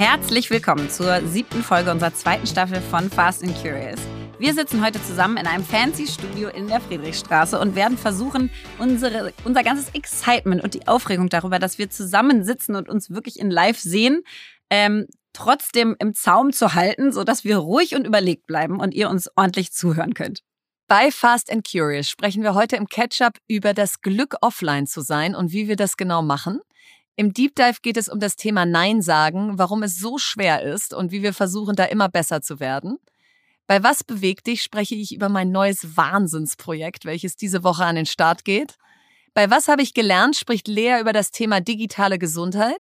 Herzlich willkommen zur siebten Folge unserer zweiten Staffel von Fast and Curious. Wir sitzen heute zusammen in einem fancy Studio in der Friedrichstraße und werden versuchen, unsere, unser ganzes Excitement und die Aufregung darüber, dass wir zusammen sitzen und uns wirklich in Live sehen, ähm, trotzdem im Zaum zu halten, sodass wir ruhig und überlegt bleiben und ihr uns ordentlich zuhören könnt. Bei Fast and Curious sprechen wir heute im Catch-up über das Glück, offline zu sein und wie wir das genau machen. Im Deep Dive geht es um das Thema Nein sagen, warum es so schwer ist und wie wir versuchen, da immer besser zu werden. Bei Was bewegt dich spreche ich über mein neues Wahnsinnsprojekt, welches diese Woche an den Start geht. Bei Was habe ich gelernt spricht Lea über das Thema digitale Gesundheit.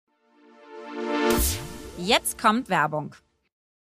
Jetzt kommt Werbung.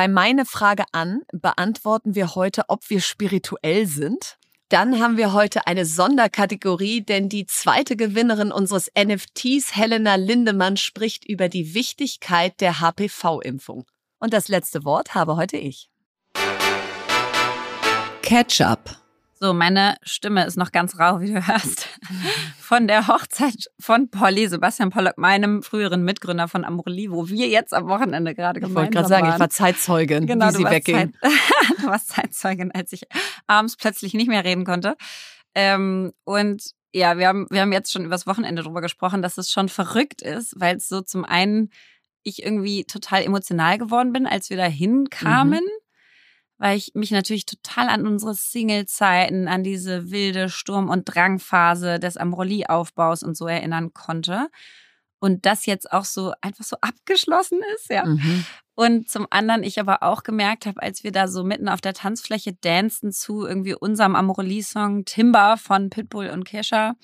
Bei meine Frage an beantworten wir heute, ob wir spirituell sind. Dann haben wir heute eine Sonderkategorie, denn die zweite Gewinnerin unseres NFTs, Helena Lindemann, spricht über die Wichtigkeit der HPV-Impfung. Und das letzte Wort habe heute ich. Ketchup. So, meine Stimme ist noch ganz rau, wie du hörst. Von der Hochzeit von Polly, Sebastian Pollock, meinem früheren Mitgründer von Amorelie, wo wir jetzt am Wochenende gerade gemeinsam waren. Ich wollte gerade sagen, waren. ich war Zeitzeugin, genau, wie sie wegging. Zeit, du warst Zeitzeugin, als ich abends plötzlich nicht mehr reden konnte. Ähm, und ja, wir haben, wir haben jetzt schon übers Wochenende drüber gesprochen, dass es schon verrückt ist, weil es so zum einen ich irgendwie total emotional geworden bin, als wir da hinkamen. Mhm weil ich mich natürlich total an unsere Single-Zeiten, an diese wilde Sturm- und Drangphase des Amroli-Aufbaus und so erinnern konnte. Und das jetzt auch so einfach so abgeschlossen ist, ja. Mhm. Und zum anderen ich aber auch gemerkt habe, als wir da so mitten auf der Tanzfläche dancen zu irgendwie unserem Amorelli-Song Timber von Pitbull und Kesha,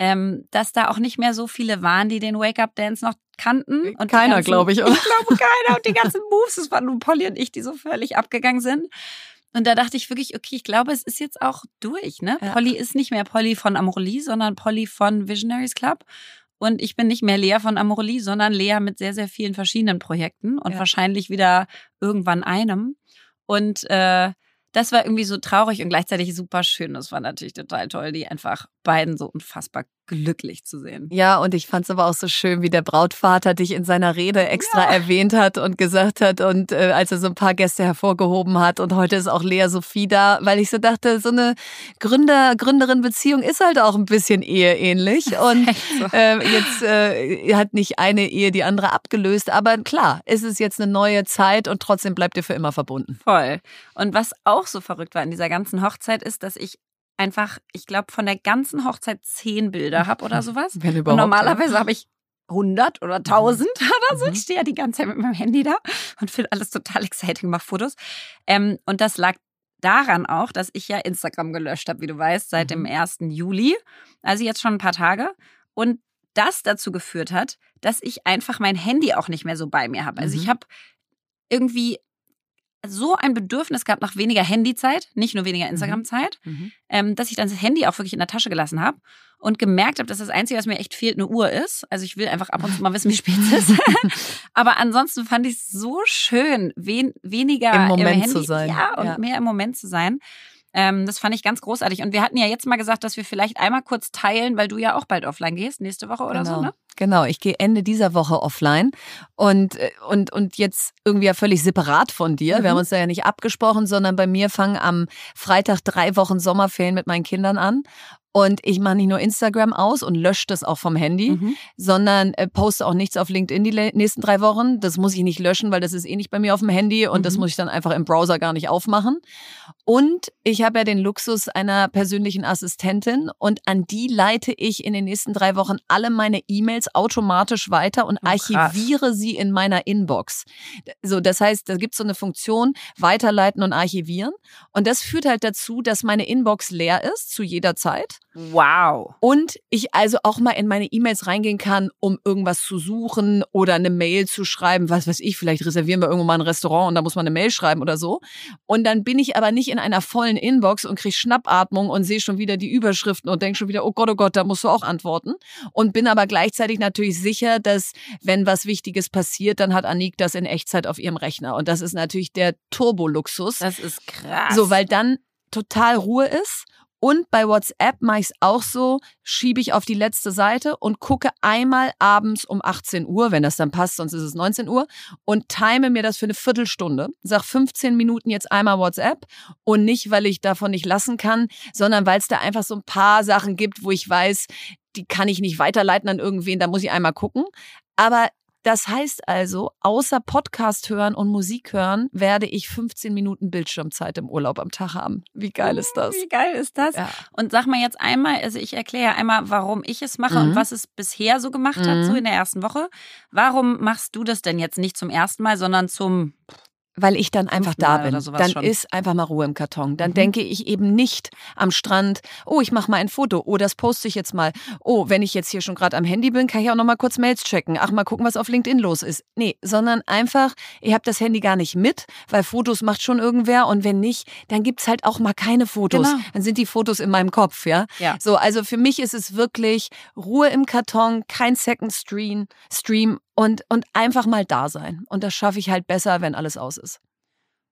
ähm, dass da auch nicht mehr so viele waren, die den Wake-up-Dance noch kannten. Äh, und keiner, glaube ich. Oder? Ich glaube keiner. Und die ganzen Moves, das waren nur Polly und ich, die so völlig abgegangen sind. Und da dachte ich wirklich, okay, ich glaube, es ist jetzt auch durch. Ne? Ja. Polly ist nicht mehr Polly von Amorelie, sondern Polly von Visionaries Club. Und ich bin nicht mehr Lea von Amorelie, sondern Lea mit sehr, sehr vielen verschiedenen Projekten und ja. wahrscheinlich wieder irgendwann einem. Und äh, das war irgendwie so traurig und gleichzeitig super schön. Das war natürlich total toll, die einfach beiden so unfassbar glücklich zu sehen. Ja, und ich fand es aber auch so schön, wie der Brautvater dich in seiner Rede extra ja. erwähnt hat und gesagt hat und äh, als er so ein paar Gäste hervorgehoben hat und heute ist auch Lea Sophie da, weil ich so dachte, so eine Gründer, Gründerin-Beziehung ist halt auch ein bisschen eheähnlich und so. äh, jetzt äh, hat nicht eine Ehe die andere abgelöst, aber klar, ist es jetzt eine neue Zeit und trotzdem bleibt ihr für immer verbunden. Voll. Und was auch so verrückt war in dieser ganzen Hochzeit ist, dass ich einfach, ich glaube, von der ganzen Hochzeit zehn Bilder habe oder sowas. Wenn überhaupt, und normalerweise habe ich 100 oder 1000 mhm. oder so. Ich mhm. stehe ja die ganze Zeit mit meinem Handy da und finde alles total exciting, mache Fotos. Ähm, und das lag daran auch, dass ich ja Instagram gelöscht habe, wie du weißt, seit mhm. dem 1. Juli. Also jetzt schon ein paar Tage. Und das dazu geführt hat, dass ich einfach mein Handy auch nicht mehr so bei mir habe. Also ich mhm. habe irgendwie so ein Bedürfnis gehabt nach weniger Handyzeit, nicht nur weniger mhm. Instagram-Zeit, mhm. ähm, dass ich dann das Handy auch wirklich in der Tasche gelassen habe und gemerkt habe, dass das Einzige, was mir echt fehlt, eine Uhr ist. Also ich will einfach ab und zu mal wissen, wie spät es ist. Aber ansonsten fand ich es so schön, wen, weniger im Moment im Handy, zu sein. Ja, und ja. mehr im Moment zu sein. Ähm, das fand ich ganz großartig. Und wir hatten ja jetzt mal gesagt, dass wir vielleicht einmal kurz teilen, weil du ja auch bald offline gehst, nächste Woche oder genau. so, ne? Genau, ich gehe Ende dieser Woche offline und, äh, und, und jetzt irgendwie ja völlig separat von dir. Mhm. Wir haben uns da ja nicht abgesprochen, sondern bei mir fangen am Freitag drei Wochen Sommerferien mit meinen Kindern an. Und ich mache nicht nur Instagram aus und lösche das auch vom Handy, mhm. sondern äh, poste auch nichts auf LinkedIn die nächsten drei Wochen. Das muss ich nicht löschen, weil das ist eh nicht bei mir auf dem Handy und mhm. das muss ich dann einfach im Browser gar nicht aufmachen. Und ich habe ja den Luxus einer persönlichen Assistentin und an die leite ich in den nächsten drei Wochen alle meine E-Mails automatisch weiter und oh, archiviere sie in meiner Inbox. So, das heißt, da gibt es so eine Funktion, weiterleiten und archivieren. Und das führt halt dazu, dass meine Inbox leer ist zu jeder Zeit. Wow. Und ich also auch mal in meine E-Mails reingehen kann, um irgendwas zu suchen oder eine Mail zu schreiben. Was weiß ich, vielleicht reservieren wir irgendwo mal ein Restaurant und da muss man eine Mail schreiben oder so. Und dann bin ich aber nicht in einer vollen Inbox und kriege Schnappatmung und sehe schon wieder die Überschriften und denke schon wieder, oh Gott, oh Gott, da musst du auch antworten. Und bin aber gleichzeitig natürlich sicher, dass wenn was Wichtiges passiert, dann hat Anik das in Echtzeit auf ihrem Rechner. Und das ist natürlich der Turboluxus. Das ist krass. So, weil dann total Ruhe ist und bei WhatsApp mache ich es auch so, schiebe ich auf die letzte Seite und gucke einmal abends um 18 Uhr, wenn das dann passt, sonst ist es 19 Uhr, und time mir das für eine Viertelstunde. Sag 15 Minuten jetzt einmal WhatsApp und nicht, weil ich davon nicht lassen kann, sondern weil es da einfach so ein paar Sachen gibt, wo ich weiß, die kann ich nicht weiterleiten an irgendwen, da muss ich einmal gucken. Aber das heißt also, außer Podcast hören und Musik hören, werde ich 15 Minuten Bildschirmzeit im Urlaub am Tag haben. Wie geil ist das? Wie geil ist das? Ja. Und sag mal jetzt einmal, also ich erkläre einmal, warum ich es mache mhm. und was es bisher so gemacht mhm. hat, so mhm. in der ersten Woche. Warum machst du das denn jetzt nicht zum ersten Mal, sondern zum weil ich dann einfach da bin. Dann schon. ist einfach mal Ruhe im Karton. Dann mhm. denke ich eben nicht am Strand, oh, ich mache mal ein Foto, oh, das poste ich jetzt mal. Oh, wenn ich jetzt hier schon gerade am Handy bin, kann ich auch noch mal kurz Mails checken. Ach, mal gucken, was auf LinkedIn los ist. Nee, sondern einfach, ihr habt das Handy gar nicht mit, weil Fotos macht schon irgendwer und wenn nicht, dann gibt's halt auch mal keine Fotos. Genau. Dann sind die Fotos in meinem Kopf, ja? ja. So, also für mich ist es wirklich Ruhe im Karton, kein Second Stream, Stream und, und einfach mal da sein. Und das schaffe ich halt besser, wenn alles aus ist.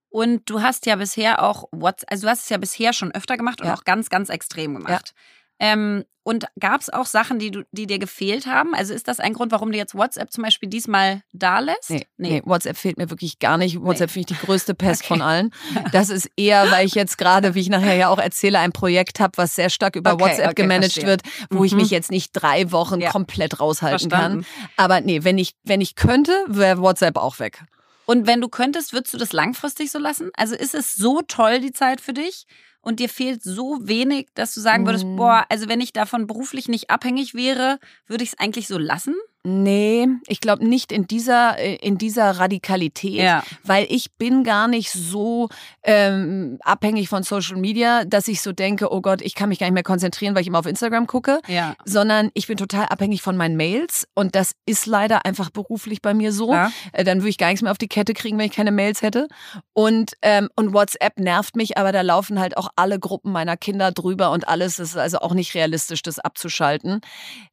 Und du hast ja bisher auch WhatsApp, also du hast es ja bisher schon öfter gemacht und ja. auch ganz, ganz extrem gemacht. Ja. Ähm, und gab es auch Sachen, die, du, die dir gefehlt haben? Also ist das ein Grund, warum du jetzt WhatsApp zum Beispiel diesmal da lässt? Nee, nee. nee WhatsApp fehlt mir wirklich gar nicht. WhatsApp nee. finde ich die größte Pest okay. von allen. Das ist eher, weil ich jetzt gerade, wie ich nachher ja auch erzähle, ein Projekt habe, was sehr stark über okay, WhatsApp okay, gemanagt verstehe. wird, wo mhm. ich mich jetzt nicht drei Wochen ja. komplett raushalten Verstanden. kann. Aber nee, wenn ich, wenn ich könnte, wäre WhatsApp auch weg. Und wenn du könntest, würdest du das langfristig so lassen? Also ist es so toll, die Zeit für dich? Und dir fehlt so wenig, dass du sagen würdest, mm. boah, also wenn ich davon beruflich nicht abhängig wäre, würde ich es eigentlich so lassen? Nee, ich glaube nicht in dieser, äh, in dieser Radikalität, ja. weil ich bin gar nicht so ähm, abhängig von Social Media, dass ich so denke, oh Gott, ich kann mich gar nicht mehr konzentrieren, weil ich immer auf Instagram gucke, ja. sondern ich bin total abhängig von meinen Mails und das ist leider einfach beruflich bei mir so. Ja. Äh, dann würde ich gar nichts mehr auf die Kette kriegen, wenn ich keine Mails hätte. Und, ähm, und WhatsApp nervt mich, aber da laufen halt auch alle Gruppen meiner Kinder drüber und alles. Das ist also auch nicht realistisch, das abzuschalten.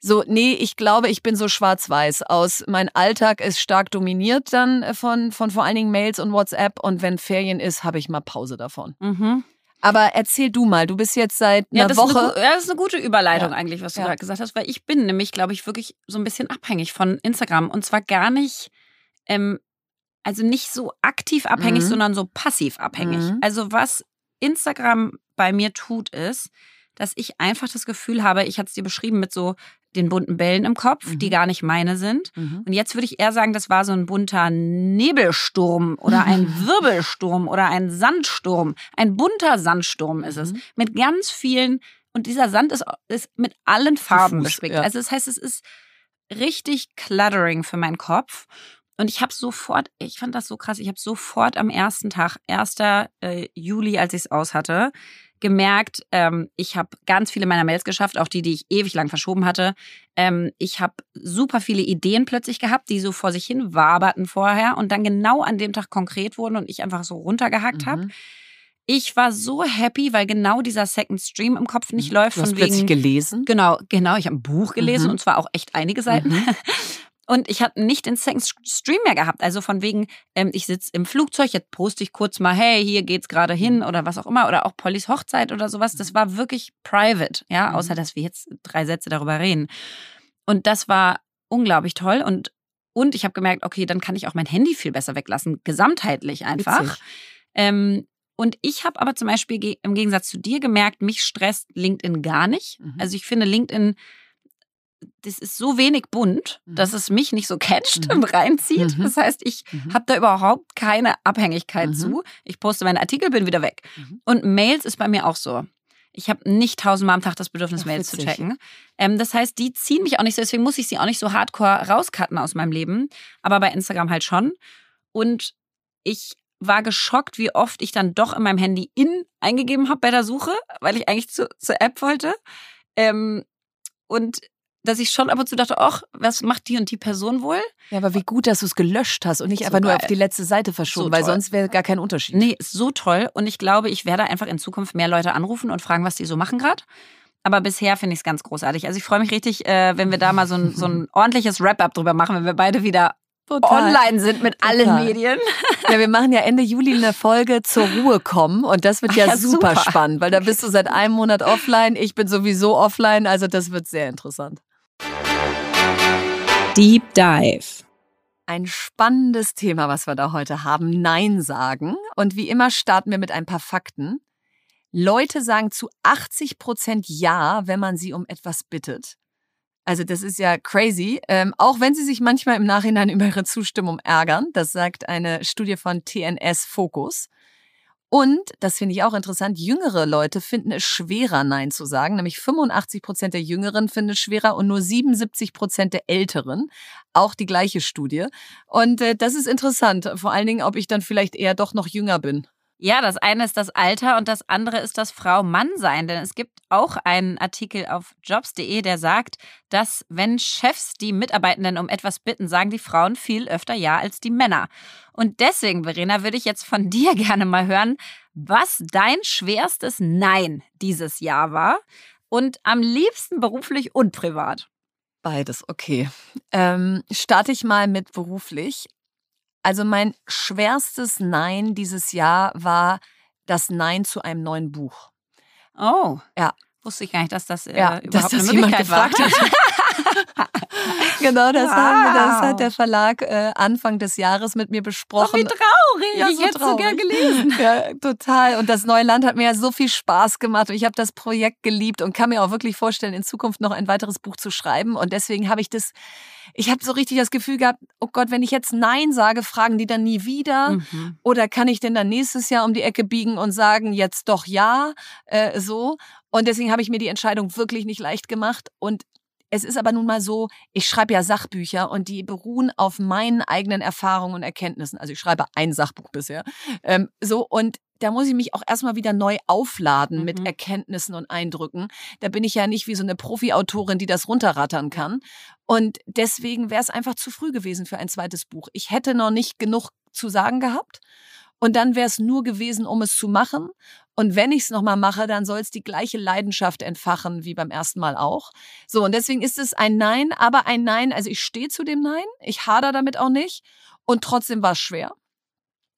So, nee, ich glaube, ich bin so schwarz schwarz-weiß aus. Mein Alltag ist stark dominiert dann von, von vor allen Dingen Mails und WhatsApp und wenn Ferien ist, habe ich mal Pause davon. Mhm. Aber erzähl du mal, du bist jetzt seit einer ja, das Woche. Ist eine, ja, das ist eine gute Überleitung Ja. eigentlich, was du Ja. gerade gesagt hast, weil ich bin nämlich, glaube ich, wirklich so ein bisschen abhängig von Instagram. Und zwar gar nicht, ähm, also nicht so aktiv abhängig, Mhm. sondern so passiv abhängig. Mhm. Also was Instagram bei mir tut, ist, dass ich einfach das Gefühl habe, ich hatte es dir beschrieben mit so den bunten Bällen im Kopf, Mhm. die gar nicht meine sind. Mhm. Und jetzt würde ich eher sagen, das war so ein bunter Nebelsturm oder ein Wirbelsturm oder ein Sandsturm. Ein bunter Sandsturm ist es. Mhm. Mit ganz vielen, und dieser Sand ist, ist mit allen Farben Diffus, bespickt. ja. Also das heißt, es ist richtig cluttering für meinen Kopf. Und ich habe sofort, ich fand das so krass, ich habe sofort am ersten Tag, 1. äh, Juli, als ich es aus hatte, gemerkt, ähm, ich habe ganz viele meiner Mails geschafft, auch die, die ich ewig lang verschoben hatte. Ähm, ich habe super viele Ideen plötzlich gehabt, die so vor sich hin waberten vorher und dann genau an dem Tag konkret wurden und ich einfach so runtergehackt habe. Mhm. Ich war so happy, weil genau dieser Second Stream im Kopf nicht Mhm. läuft Du hast von plötzlich wegen gelesen. Genau, genau. Ich habe ein Buch gelesen Mhm. und zwar auch echt einige Seiten. Mhm. Und ich hatte nicht den Second Stream mehr gehabt. Also von wegen, ähm, ich sitze im Flugzeug, jetzt poste ich kurz mal, hey, hier geht's gerade hin oder was auch immer. Oder auch Pollys Hochzeit oder sowas. Das war wirklich private, ja, Mhm. außer dass wir jetzt drei Sätze darüber reden. Und das war unglaublich toll. Und, und ich habe gemerkt, okay, dann kann ich auch mein Handy viel besser weglassen, gesamtheitlich einfach. Ähm, und ich habe aber zum Beispiel im Gegensatz zu dir gemerkt, mich stresst LinkedIn gar nicht. Mhm. Also ich finde LinkedIn, das ist so wenig bunt, Mhm. dass es mich nicht so catcht Mhm. und reinzieht. Mhm. Das heißt, ich Mhm. habe da überhaupt keine Abhängigkeit Mhm. zu. Ich poste meine Artikel, bin wieder weg. Mhm. Und Mails ist bei mir auch so. Ich habe nicht tausendmal am Tag das Bedürfnis, Ach, Mails zu checken. Ähm, das heißt, die ziehen mich auch nicht so, deswegen muss ich sie auch nicht so hardcore rauscutten aus meinem Leben. Aber bei Instagram halt schon. Und ich war geschockt, wie oft ich dann doch in meinem Handy in eingegeben habe bei der Suche, weil ich eigentlich zu, zur App wollte. Ähm, und dass ich schon ab und zu dachte, ach, was macht die und die Person wohl? Ja, aber wie gut, dass du es gelöscht hast und nicht So einfach nur geil. auf die letzte Seite verschoben, So weil toll. sonst wäre gar kein Unterschied. Nee, ist so toll. Und ich glaube, ich werde einfach in Zukunft mehr Leute anrufen und fragen, was die so machen gerade. Aber bisher finde ich es ganz großartig. Also ich freue mich richtig, äh, wenn wir da mal so ein, so ein ordentliches Wrap-up drüber machen, wenn wir beide wieder Total. online sind mit allen Total. Medien. Ja, wir machen ja Ende Juli eine Folge zur Ruhe kommen und das wird ja, ja, super, super. spannend, weil da bist du seit einem Monat offline, ich bin sowieso offline, also das wird sehr interessant. Deep Dive. Ein spannendes Thema, was wir da heute haben, Nein sagen. Und wie immer starten wir mit ein paar Fakten. Leute sagen zu 80 Prozent Ja, wenn man sie um etwas bittet. Also das ist ja crazy, ähm, auch wenn sie sich manchmal im Nachhinein über ihre Zustimmung ärgern. Das sagt eine Studie von TNS Focus. Und, das finde ich auch interessant, jüngere Leute finden es schwerer, Nein zu sagen. Nämlich 85 Prozent der Jüngeren finden es schwerer und nur 77 Prozent der Älteren. Auch die gleiche Studie. Und äh, das ist interessant. Vor allen Dingen, ob ich dann vielleicht eher doch noch jünger bin. Ja, das eine ist das Alter und das andere ist das Frau-Mann-Sein. Denn es gibt auch einen Artikel auf jobs.de, der sagt, dass wenn Chefs die Mitarbeitenden um etwas bitten, sagen die Frauen viel öfter Ja als die Männer. Und deswegen, Verena, würde ich jetzt von dir gerne mal hören, was dein schwerstes Nein dieses Jahr war. Und am liebsten beruflich und privat. Beides, okay. Ähm, starte ich mal mit beruflich. Also mein schwerstes Nein dieses Jahr war das Nein zu einem neuen Buch. Oh. Ja. Wusste ich gar nicht, dass das äh, Ja, überhaupt dass das eine Möglichkeit war. genau, das, haben, wir- das Wow. hat der Verlag äh, Anfang des Jahres mit mir besprochen. wie traurig. Ja, ich so hätte so gern gelesen. Ja, total. Und das neue Land hat mir ja so viel Spaß gemacht und ich habe das Projekt geliebt und kann mir auch wirklich vorstellen, in Zukunft noch ein weiteres Buch zu schreiben. Und deswegen habe ich das, ich habe so richtig das Gefühl gehabt, oh Gott, wenn ich jetzt Nein sage, fragen die dann nie wieder. Mhm. Oder kann ich denn dann nächstes Jahr um die Ecke biegen und sagen, jetzt doch ja, äh, so. Und deswegen habe ich mir die Entscheidung wirklich nicht leicht gemacht. Und es ist aber nun mal so, ich schreibe ja Sachbücher und die beruhen auf meinen eigenen Erfahrungen und Erkenntnissen. Also ich schreibe ein Sachbuch bisher. Ähm, so und da muss ich mich auch erstmal wieder neu aufladen mit Mhm. Erkenntnissen und Eindrücken. Da bin ich ja nicht wie so eine Profi-Autorin, die das runterrattern kann. Und deswegen wäre es einfach zu früh gewesen für ein zweites Buch. Ich hätte noch nicht genug zu sagen gehabt. Und dann wäre es nur gewesen, um es zu machen. Und wenn ich es nochmal mache, dann soll es die gleiche Leidenschaft entfachen wie beim ersten Mal auch. So, und deswegen ist es ein Nein, aber ein Nein, also ich stehe zu dem Nein, ich hader damit auch nicht. Und trotzdem war es schwer.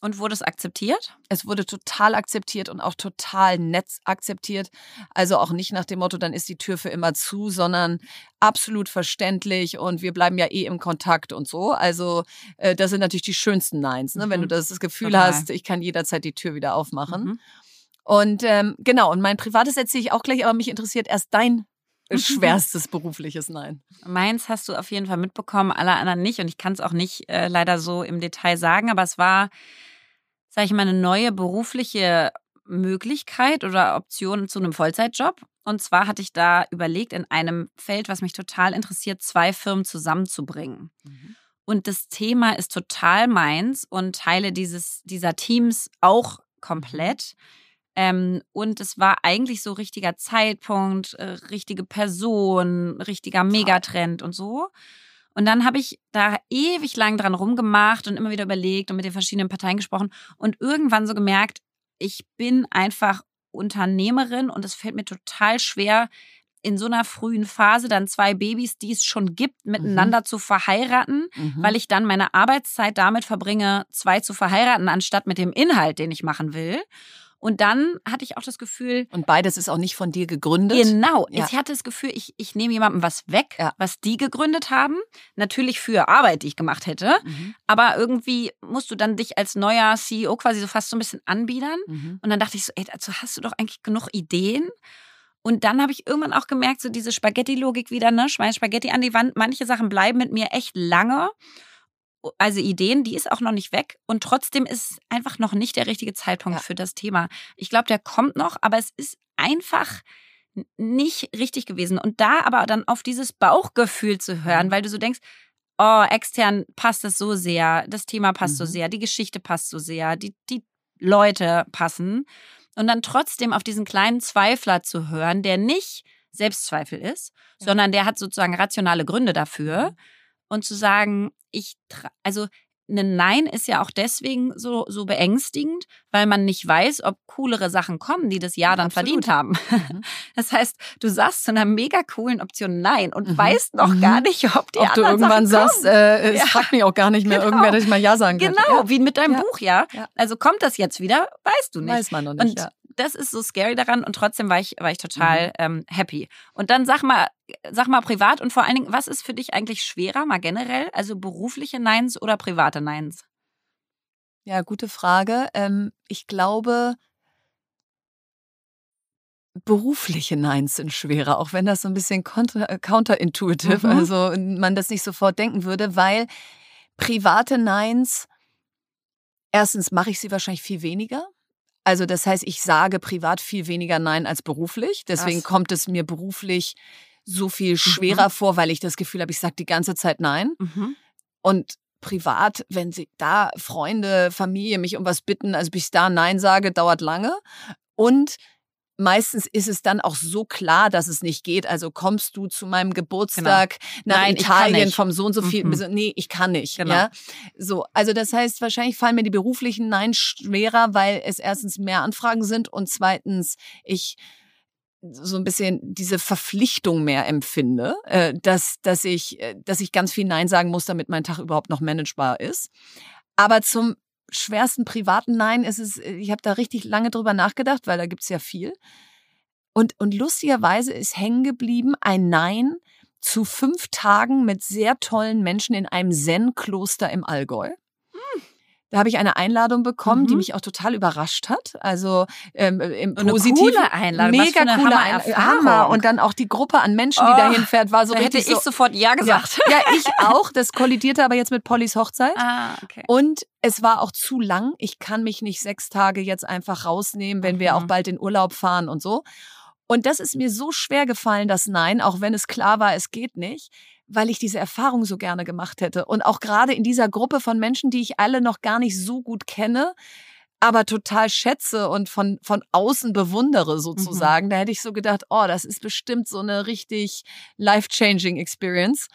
Und wurde es akzeptiert? Es wurde total akzeptiert und auch total nett akzeptiert. Also auch nicht nach dem Motto, dann ist die Tür für immer zu, sondern absolut verständlich und wir bleiben ja eh im Kontakt und so. Also äh, das sind natürlich die schönsten Neins, ne? Mhm. wenn du mhm. das, das Gefühl total. hast, ich kann jederzeit die Tür wieder aufmachen. Mhm. Und ähm, genau, und mein privates erzähle ich auch gleich, aber mich interessiert erst dein schwerstes berufliches Nein. Meins hast du auf jeden Fall mitbekommen, alle anderen nicht. Und ich kann es auch nicht äh, leider so im Detail sagen, aber es war sage ich mal, eine neue berufliche Möglichkeit oder Option zu einem Vollzeitjob. Und zwar hatte ich da überlegt, in einem Feld, was mich total interessiert, zwei Firmen zusammenzubringen. Mhm. Und das Thema ist total meins und Teile dieses, dieser Teams auch komplett. Ähm, und es war eigentlich so richtiger Zeitpunkt, äh, richtige Person, richtiger Megatrend und so. Und dann habe ich da ewig lang dran rumgemacht und immer wieder überlegt und mit den verschiedenen Parteien gesprochen und irgendwann so gemerkt, ich bin einfach Unternehmerin und es fällt mir total schwer, in so einer frühen Phase dann zwei Babys, die es schon gibt, mhm. miteinander mhm. zu verheiraten, mhm. weil ich dann meine Arbeitszeit damit verbringe, zwei zu verheiraten, anstatt mit dem Inhalt, den ich machen will. Und dann hatte ich auch das Gefühl. Und beides ist auch nicht von dir gegründet. Genau. Ja. Ich hatte das Gefühl, ich, ich nehme jemandem was weg, ja. was die gegründet haben. Natürlich für Arbeit, die ich gemacht hätte. Mhm. Aber irgendwie musst du dann dich als neuer CEO quasi so fast so ein bisschen anbiedern. Mhm. Und dann dachte ich so, ey, dazu hast du doch eigentlich genug Ideen. Und dann habe ich irgendwann auch gemerkt, so diese Spaghetti-Logik wieder, ne? Schmeiß Spaghetti an die Wand. Manche Sachen bleiben mit mir echt lange also Ideen, die ist auch noch nicht weg und trotzdem ist einfach noch nicht der richtige Zeitpunkt ja. für das Thema. Ich glaube, der kommt noch, aber es ist einfach nicht richtig gewesen. Und da aber dann auf dieses Bauchgefühl zu hören, mhm. weil du so denkst, oh, extern passt es so sehr, das Thema passt mhm. so sehr, die Geschichte passt so sehr, die, die Leute passen. Und dann trotzdem auf diesen kleinen Zweifler zu hören, der nicht Selbstzweifel ist, ja. sondern der hat sozusagen rationale Gründe dafür. Mhm und zu sagen, ich, also ein Nein ist ja auch deswegen so, so beängstigend, weil man nicht weiß, ob coolere Sachen kommen, die das Jahr dann Absolut. verdient haben. Mhm. Das heißt, du sagst zu einer mega coolen Option Nein und mhm. weißt noch mhm. gar nicht, ob die ob du irgendwann Sachen sagst, äh, es ja. fragt mich auch gar nicht mehr genau. irgendwer, dass ich mal Ja sagen kann. Genau, ja. wie mit deinem ja. Buch, ja? Also kommt das jetzt wieder? Weißt du nicht. Weiß man noch nicht. Und das ist so scary daran und trotzdem war ich, war ich total mhm. ähm, happy. Und dann sag mal, sag mal privat und vor allen Dingen, was ist für dich eigentlich schwerer, mal generell? Also berufliche Neins oder private Neins? Ja, gute Frage. Ähm, ich glaube, berufliche Neins sind schwerer, auch wenn das so ein bisschen äh, counterintuitive, mhm. also man das nicht sofort denken würde, weil private Neins, erstens mache ich sie wahrscheinlich viel weniger. Also das heißt, ich sage privat viel weniger Nein als beruflich. Deswegen Krass. kommt es mir beruflich so viel mhm. schwerer mhm. vor, weil ich das Gefühl habe, ich sage die ganze Zeit Nein. Mhm. Und privat, wenn sie da Freunde, Familie mich um was bitten, also bis ich da Nein sage, dauert lange. Und meistens ist es dann auch so klar, dass es nicht geht. Also kommst du zu meinem Geburtstag genau. nach Nein, Italien vom so und so viel. Mhm. Nee, ich kann nicht. Genau. Ja? So, also das heißt, wahrscheinlich fallen mir die beruflichen Nein schwerer, weil es erstens mehr Anfragen sind und zweitens ich so ein bisschen diese Verpflichtung mehr empfinde, äh, dass, dass, ich, äh, dass ich ganz viel Nein sagen muss, damit mein Tag überhaupt noch managebar ist. Aber zum schwersten privaten Nein ist es, äh, ich habe da richtig lange drüber nachgedacht, weil da gibt es ja viel. Und, und lustigerweise ist hängen geblieben ein Nein zu fünf Tagen mit sehr tollen Menschen in einem Zen-Kloster im Allgäu. Da habe ich eine Einladung bekommen, mhm. die mich auch total überrascht hat. Also ähm, im und positiv. Coole Einladung. Mega coole Hammer. Und dann auch die Gruppe an Menschen, die oh, dahin fährt, war so da. Hätte ich so, sofort Ja gesagt. Ja, ja, ich auch. Das kollidierte aber jetzt mit Pollys Hochzeit. Ah, okay. Und es war auch zu lang. Ich kann mich nicht sechs Tage jetzt einfach rausnehmen, wenn mhm. wir auch bald in Urlaub fahren und so. Und das ist mir so schwer gefallen, das Nein, auch wenn es klar war, es geht nicht, weil ich diese Erfahrung so gerne gemacht hätte. Und auch gerade in dieser Gruppe von Menschen, die ich alle noch gar nicht so gut kenne, aber total schätze und von, von außen bewundere mhm. sozusagen. Mhm. Da hätte ich so gedacht, oh, das ist bestimmt so eine richtig life-changing Experience.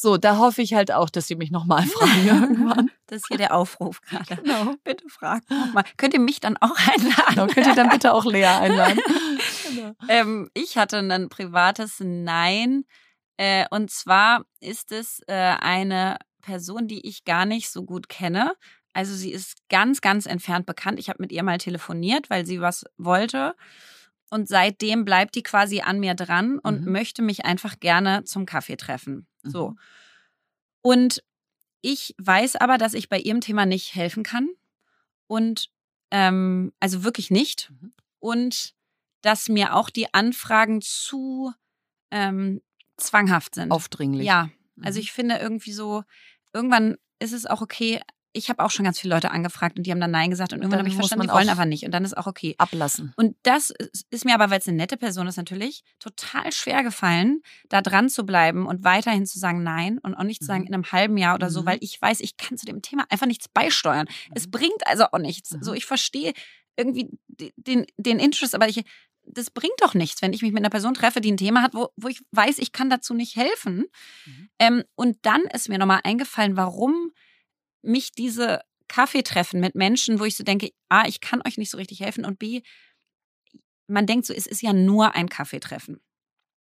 So, da hoffe ich halt auch, dass Sie mich nochmal fragen irgendwann. Das ist hier der Aufruf gerade. Genau. Bitte fragt nochmal. Könnt ihr mich dann auch einladen? Genau, könnt ihr dann bitte auch Lea einladen? genau. ähm, ich hatte ein privates Nein äh, und zwar ist es äh, eine Person, die ich gar nicht so gut kenne, Also sie ist ganz, ganz entfernt bekannt. Ich habe mit ihr mal telefoniert, weil sie was wollte. Und seitdem bleibt die quasi an mir dran und Mhm. möchte mich einfach gerne zum Kaffee treffen. So. Mhm. Und ich weiß aber, dass ich bei ihrem Thema nicht helfen kann. Und ähm, also wirklich nicht. Mhm. Und dass mir auch die Anfragen zu ähm, zwanghaft sind. Aufdringlich. Ja, also Mhm. ich finde irgendwie so, irgendwann ist es auch okay. Ich habe auch schon ganz viele Leute angefragt und die haben dann Nein gesagt und irgendwann habe ich verstanden, die wollen einfach nicht und dann ist auch okay. Ablassen. Und das ist mir aber, weil es eine nette Person ist, natürlich total schwer gefallen, da dran zu bleiben und weiterhin zu sagen Nein und auch nicht zu sagen Mhm. in einem halben Jahr oder so, Mhm. weil ich weiß, ich kann zu dem Thema einfach nichts beisteuern. Es Mhm. bringt also auch nichts. So, ich verstehe irgendwie de- den, den Interest, aber ich, das bringt doch nichts, wenn ich mich mit einer Person treffe, die ein Thema hat, wo, wo ich weiß, ich kann dazu nicht helfen. Mhm. Ähm, und dann ist mir nochmal eingefallen, warum mich diese Kaffeetreffen mit Menschen, wo ich so denke, A, ich kann euch nicht so richtig helfen und B, man denkt so, es ist ja nur ein Kaffeetreffen.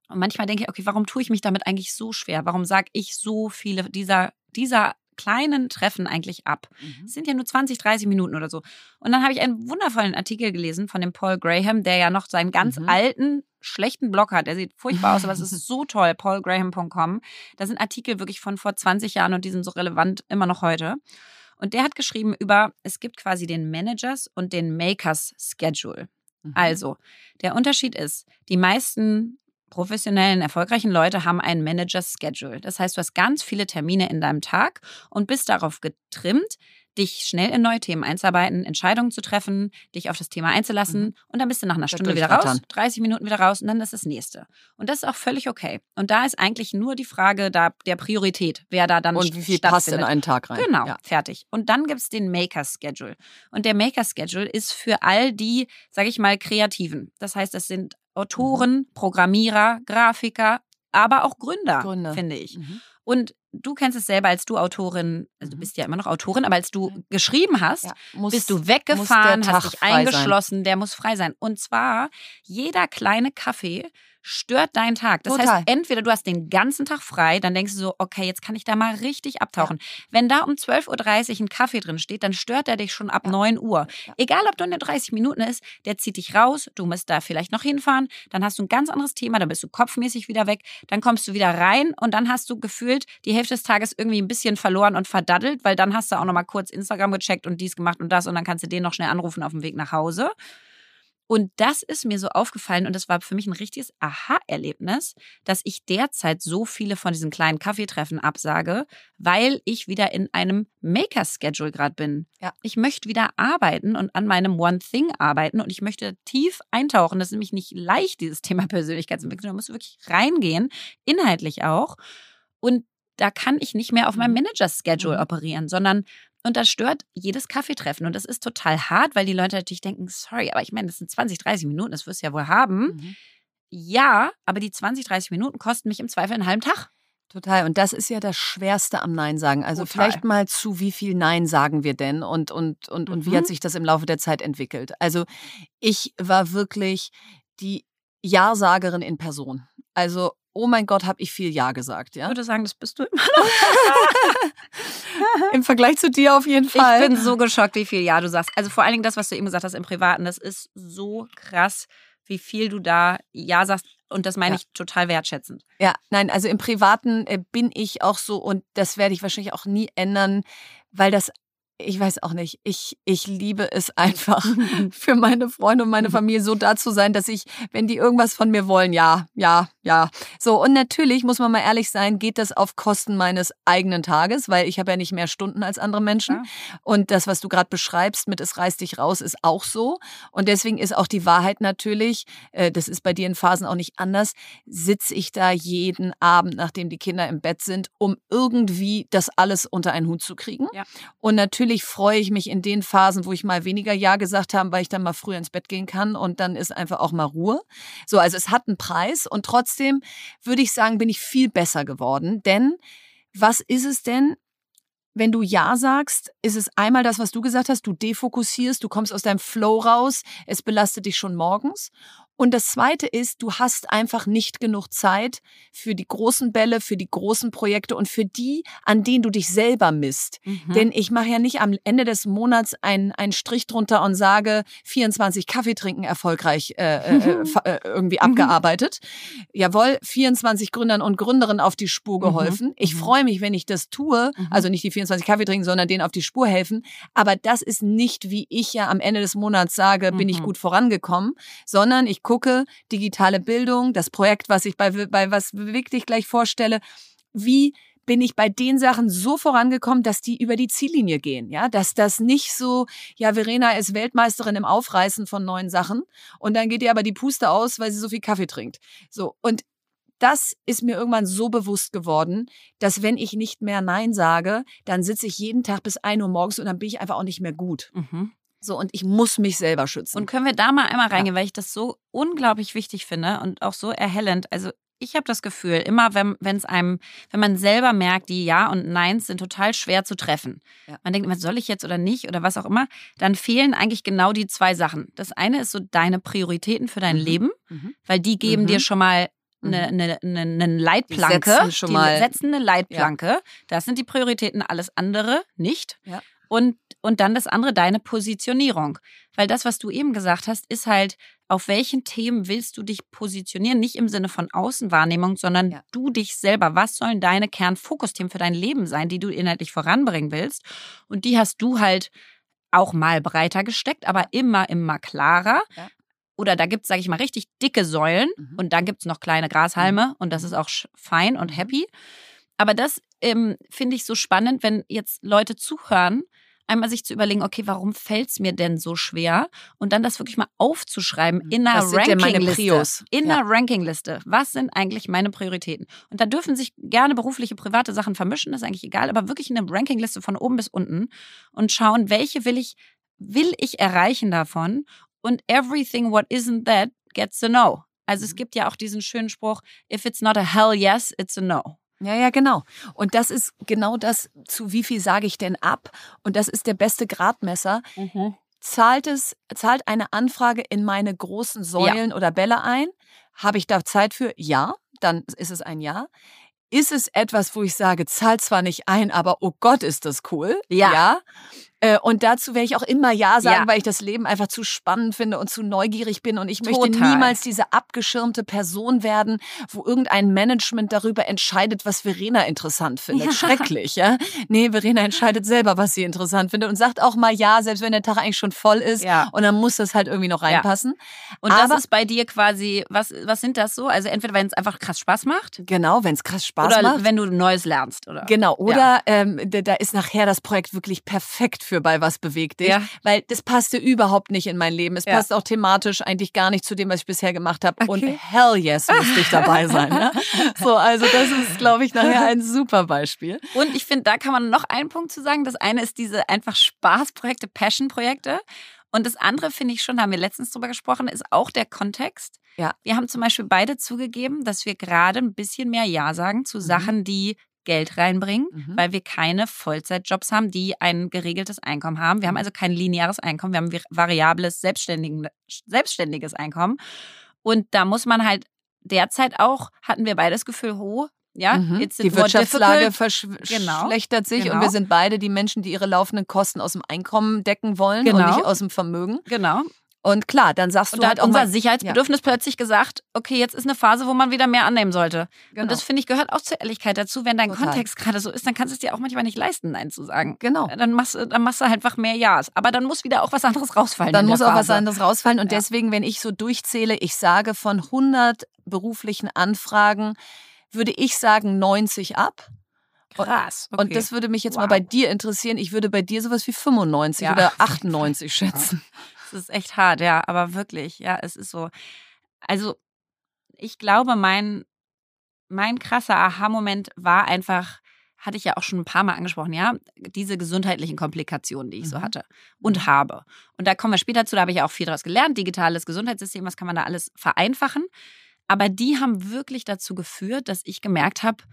Und manchmal denke ich, okay, warum tue ich mich damit eigentlich so schwer? Warum sage ich so viele dieser, dieser kleinen Treffen eigentlich ab? Mhm. Es sind ja nur 20, 30 Minuten oder so. Und dann habe ich einen wundervollen Artikel gelesen von dem Paul Graham, der ja noch seinen ganz Mhm. alten, schlechten Blog hat. Der sieht furchtbar aus, aber es ist so toll, paulgraham.com. Da sind Artikel wirklich von vor 20 Jahren und die sind so relevant immer noch heute. Und der hat geschrieben über, es gibt quasi den Managers und den Makers Schedule. Mhm. Also, der Unterschied ist, die meisten professionellen, erfolgreichen Leute haben ein Manager-Schedule. Das heißt, du hast ganz viele Termine in deinem Tag und bist darauf getrimmt, dich schnell in neue Themen einzuarbeiten, Entscheidungen zu treffen, dich auf das Thema einzulassen Mhm. und dann bist du nach einer Stunde wieder raus, durchrattern. 30 Minuten wieder raus und dann ist das nächste. Und das ist auch völlig okay. Und da ist eigentlich nur die Frage da, der Priorität, wer da dann Und wie viel passt in einen Tag rein? Genau, Ja. fertig. Und dann gibt's den Maker Schedule. Und der Maker Schedule ist für all die, sage ich mal, Kreativen. Das heißt, das sind Autoren, Programmierer, Grafiker, aber auch Gründer, Gründer. finde ich. Mhm. Und du kennst es selber, als du Autorin, also du Mhm. bist ja immer noch Autorin, aber als du geschrieben hast, Ja, muss, bist du weggefahren, hast dich frei sein. eingeschlossen, der muss frei sein. Und zwar, jeder kleine Kaffee stört deinen Tag. Das Total. heißt, entweder du hast den ganzen Tag frei, dann denkst du so, okay, jetzt kann ich da mal richtig abtauchen. Wenn da um 12.30 Uhr ein Kaffee drin steht, dann stört er dich schon ab Ja. 9 Uhr. Ja. Egal, ob du in den 30 Minuten ist, der zieht dich raus, du musst da vielleicht noch hinfahren, dann hast du ein ganz anderes Thema, dann bist du kopfmäßig wieder weg, dann kommst du wieder rein und dann hast du gefühlt die Hälfte des Tages irgendwie ein bisschen verloren und verdaddelt, weil dann hast du auch noch mal kurz Instagram gecheckt und dies gemacht und das und dann kannst du den noch schnell anrufen auf dem Weg nach Hause. Und das ist mir so aufgefallen und das war für mich ein richtiges Aha-Erlebnis, dass ich derzeit so viele von diesen kleinen Kaffeetreffen absage, weil ich wieder in einem Maker-Schedule gerade bin. Ja. Ich möchte wieder arbeiten und an meinem One Thing arbeiten und ich möchte tief eintauchen. Das ist nämlich nicht leicht, dieses Thema Persönlichkeitsentwicklung. Da musst du wirklich reingehen, inhaltlich auch. Und da kann ich nicht mehr auf meinem Mhm. Manager-Schedule Mhm. operieren, sondern und das stört jedes Kaffeetreffen. Und das ist total hart, weil die Leute natürlich denken, sorry, aber ich meine, das sind 20, 30 Minuten, das wirst du ja wohl haben. Mhm. Ja, aber die 20, 30 Minuten kosten mich im Zweifel einen halben Tag. Total. Und das ist ja das Schwerste am Nein sagen. Also Total. vielleicht mal zu, wie viel Nein sagen wir denn und, und, und, und wie Mhm. hat sich das im Laufe der Zeit entwickelt? Also ich war wirklich die Ja-Sagerin in Person. Also, oh mein Gott, habe ich viel Ja gesagt, Ich ja? würde sagen, das bist du immer. Im Vergleich zu dir auf jeden Fall. Ich bin so geschockt, wie viel Ja du sagst. Also vor allen Dingen das, was du eben gesagt hast im Privaten, das ist so krass, wie viel du da Ja sagst. Und das meine Ja. ich total wertschätzend. Ja, nein, also im Privaten äh, bin ich auch so und das werde ich wahrscheinlich auch nie ändern, weil das, ich weiß auch nicht, ich, ich liebe es einfach für meine Freunde und meine Familie so da zu sein, dass ich, wenn die irgendwas von mir wollen, ja, ja, ja. So, und natürlich muss man mal ehrlich sein, geht das auf Kosten meines eigenen Tages, weil ich habe ja nicht mehr Stunden als andere Menschen. Klar. Und das, was du gerade beschreibst mit es reißt dich raus, ist auch so. Und deswegen ist auch die Wahrheit natürlich, äh, das ist bei dir in Phasen auch nicht anders, sitze ich da jeden Abend, nachdem die Kinder im Bett sind, um irgendwie das alles unter einen Hut zu kriegen. Ja. Und natürlich freue ich mich in den Phasen, wo ich mal weniger Ja gesagt habe, weil ich dann mal früher ins Bett gehen kann und dann ist einfach auch mal Ruhe. So, also es hat einen Preis und trotzdem würde ich sagen, bin ich viel besser geworden. Denn was ist es denn, wenn du Ja sagst, ist es einmal das, was du gesagt hast, du defokussierst, du kommst aus deinem Flow raus, es belastet dich schon morgens. Und das Zweite ist, du hast einfach nicht genug Zeit für die großen Bälle, für die großen Projekte und für die, an denen du dich selber misst. Mhm. Denn ich mache ja nicht am Ende des Monats einen, einen Strich drunter und sage, 24 Kaffee trinken erfolgreich äh, äh, äh, irgendwie Mhm. abgearbeitet. Jawohl, 24 Gründern und Gründerinnen auf die Spur geholfen. Ich Mhm. freue mich, wenn ich das tue. Mhm. Also nicht die 24 Kaffee trinken, sondern denen auf die Spur helfen. Aber das ist nicht, wie ich ja am Ende des Monats sage, bin ich Mhm. gut vorangekommen, sondern ich gucke digitale Bildung, das Projekt, was ich bei, bei was bewegt dich gleich vorstelle, wie bin ich bei den Sachen so vorangekommen, dass die über die Ziellinie gehen, ja, dass das nicht so, ja, Verena ist Weltmeisterin im Aufreißen von neuen Sachen und dann geht ihr aber die Puste aus, weil sie so viel Kaffee trinkt. So und das ist mir irgendwann so bewusst geworden, dass wenn ich nicht mehr Nein sage, dann sitze ich jeden Tag bis 1 Uhr morgens und dann bin ich einfach auch nicht mehr gut. Mhm. So, und ich muss mich selber schützen. Und können wir da mal einmal reingehen, weil ich das so unglaublich wichtig finde und auch so erhellend. Also ich habe das Gefühl, immer wenn es einem, wenn man selber merkt, die Ja und Neins sind total schwer zu treffen. Ja. Man denkt immer, soll ich jetzt oder nicht oder was auch immer, dann fehlen eigentlich genau die zwei Sachen. Das eine ist so deine Prioritäten für dein Mhm. Leben, Mhm. weil die geben Mhm. dir schon mal Mhm. eine, eine, eine, eine Leitplanke. setzen schon mal- setzen eine Leitplanke. Das sind die Prioritäten, alles andere nicht. Ja. Und, und dann das andere, deine Positionierung. Weil das, was du eben gesagt hast, ist halt, auf welchen Themen willst du dich positionieren? Nicht im Sinne von Außenwahrnehmung, sondern Ja. du dich selber. Was sollen deine Kernfokusthemen für dein Leben sein, die du inhaltlich voranbringen willst? Und die hast du halt auch mal breiter gesteckt, aber immer, immer klarer. Ja. Oder da gibt es, sage ich mal, richtig dicke Säulen Mhm. und dann gibt es noch kleine Grashalme und das ist auch sch- fein und Mhm. happy. Aber das ähm, finde ich so spannend, wenn jetzt Leute zuhören, einmal sich zu überlegen, okay, warum fällt es mir denn so schwer? Und dann das wirklich mal aufzuschreiben in einer Das sind ja meine Rankingliste. In Ja. einer Rankingliste. Was sind eigentlich meine Prioritäten? Und da dürfen sich gerne berufliche, private Sachen vermischen, das ist eigentlich egal, aber wirklich in eine Rankingliste von oben bis unten und schauen, welche will ich, will ich erreichen davon? Und everything what isn't that gets a no. Also es Mhm. gibt ja auch diesen schönen Spruch, if it's not a hell yes, it's a no. Ja, ja, genau. Und das ist genau das, zu wie viel sage ich denn ab? Und das ist der beste Gradmesser. Zahlt es, zahlt eine Anfrage in meine großen Säulen oder Bälle ein? Habe ich da Zeit für? Ja, dann ist es ein Ja. Ist es etwas, wo ich sage, zahlt zwar nicht ein, aber oh Gott, ist das cool? Ja. ja. Äh, Und dazu werde ich auch immer Ja sagen, Ja. weil ich das Leben einfach zu spannend finde und zu neugierig bin. Und ich möchte Total. niemals diese abgeschirmte Person werden, wo irgendein Management darüber entscheidet, was Verena interessant findet. Ja. Schrecklich, ja? Nee, Verena entscheidet selber, was sie interessant findet und sagt auch mal Ja, selbst wenn der Tag eigentlich schon voll ist. Ja. Und dann muss das halt irgendwie noch Ja. reinpassen. Und Aber- das ist bei dir quasi, was, was sind das so? Also entweder wenn es einfach krass Spaß macht Genau, wenn es krass Spaß oder macht. wenn du Neues lernst, oder? Genau, oder ähm, da ist nachher das Projekt wirklich perfekt für bei was bewegt dich, Ja. weil das passte überhaupt nicht in mein Leben. Es Ja. passt auch thematisch eigentlich gar nicht zu dem, was ich bisher gemacht habe. Und Okay. hell yes musste ich dabei sein. Ne? So, also das ist, glaube ich, nachher ein super Beispiel. Und ich finde, da kann man noch einen Punkt zu sagen. Das eine ist diese einfach Spaßprojekte, Passion-Projekte. Und das andere finde ich schon, da haben wir letztens drüber gesprochen, ist auch der Kontext. Ja. Wir haben zum Beispiel beide zugegeben, dass wir gerade ein bisschen mehr Ja sagen zu Sachen, die Geld reinbringen, Mhm. weil wir keine Vollzeitjobs haben, die ein geregeltes Einkommen haben. Wir haben also kein lineares Einkommen, wir haben variables, selbstständiges Einkommen. Und da muss man halt derzeit auch, hatten wir beide das Gefühl, ho, ja, Mhm. Die Wirtschaftslage difficult. Genau. verschlechtert sich und Genau. wir sind beide die Menschen, die ihre laufenden Kosten aus dem Einkommen decken wollen und Genau. nicht aus dem Vermögen. Genau. Und klar, dann sagst Und du da halt hat unser mal, Sicherheitsbedürfnis plötzlich gesagt, okay, jetzt ist eine Phase, wo man wieder mehr annehmen sollte. Genau. Und das finde ich gehört auch zur Ehrlichkeit dazu. Wenn dein Total. Kontext gerade so ist, dann kannst du es dir auch manchmal nicht leisten, Nein zu sagen. genau. Dann machst, du- dann machst du halt einfach mehr Ja's. Aber dann muss wieder auch was anderes rausfallen. Dann muss auch was anderes rausfallen. Und Ja. deswegen, wenn ich so durchzähle, ich sage von 100 beruflichen Anfragen, würde ich sagen 90 ab. Krass. Okay. Und das würde mich jetzt mal Wow. bei dir interessieren. Ich würde bei dir sowas wie 95 Ja, oder auf jeden 98 schätzen. Das ist echt hart, ja, aber wirklich, ja, es ist so. Also, ich glaube, mein, mein krasser Aha-Moment war einfach, hatte ich ja auch schon ein paar Mal angesprochen, ja, diese gesundheitlichen Komplikationen, die ich so Mhm. hatte und habe. Und da kommen wir später zu, da habe ich ja auch viel daraus gelernt, digitales Gesundheitssystem, was kann man da alles vereinfachen. Aber die haben wirklich dazu geführt, dass ich gemerkt habe,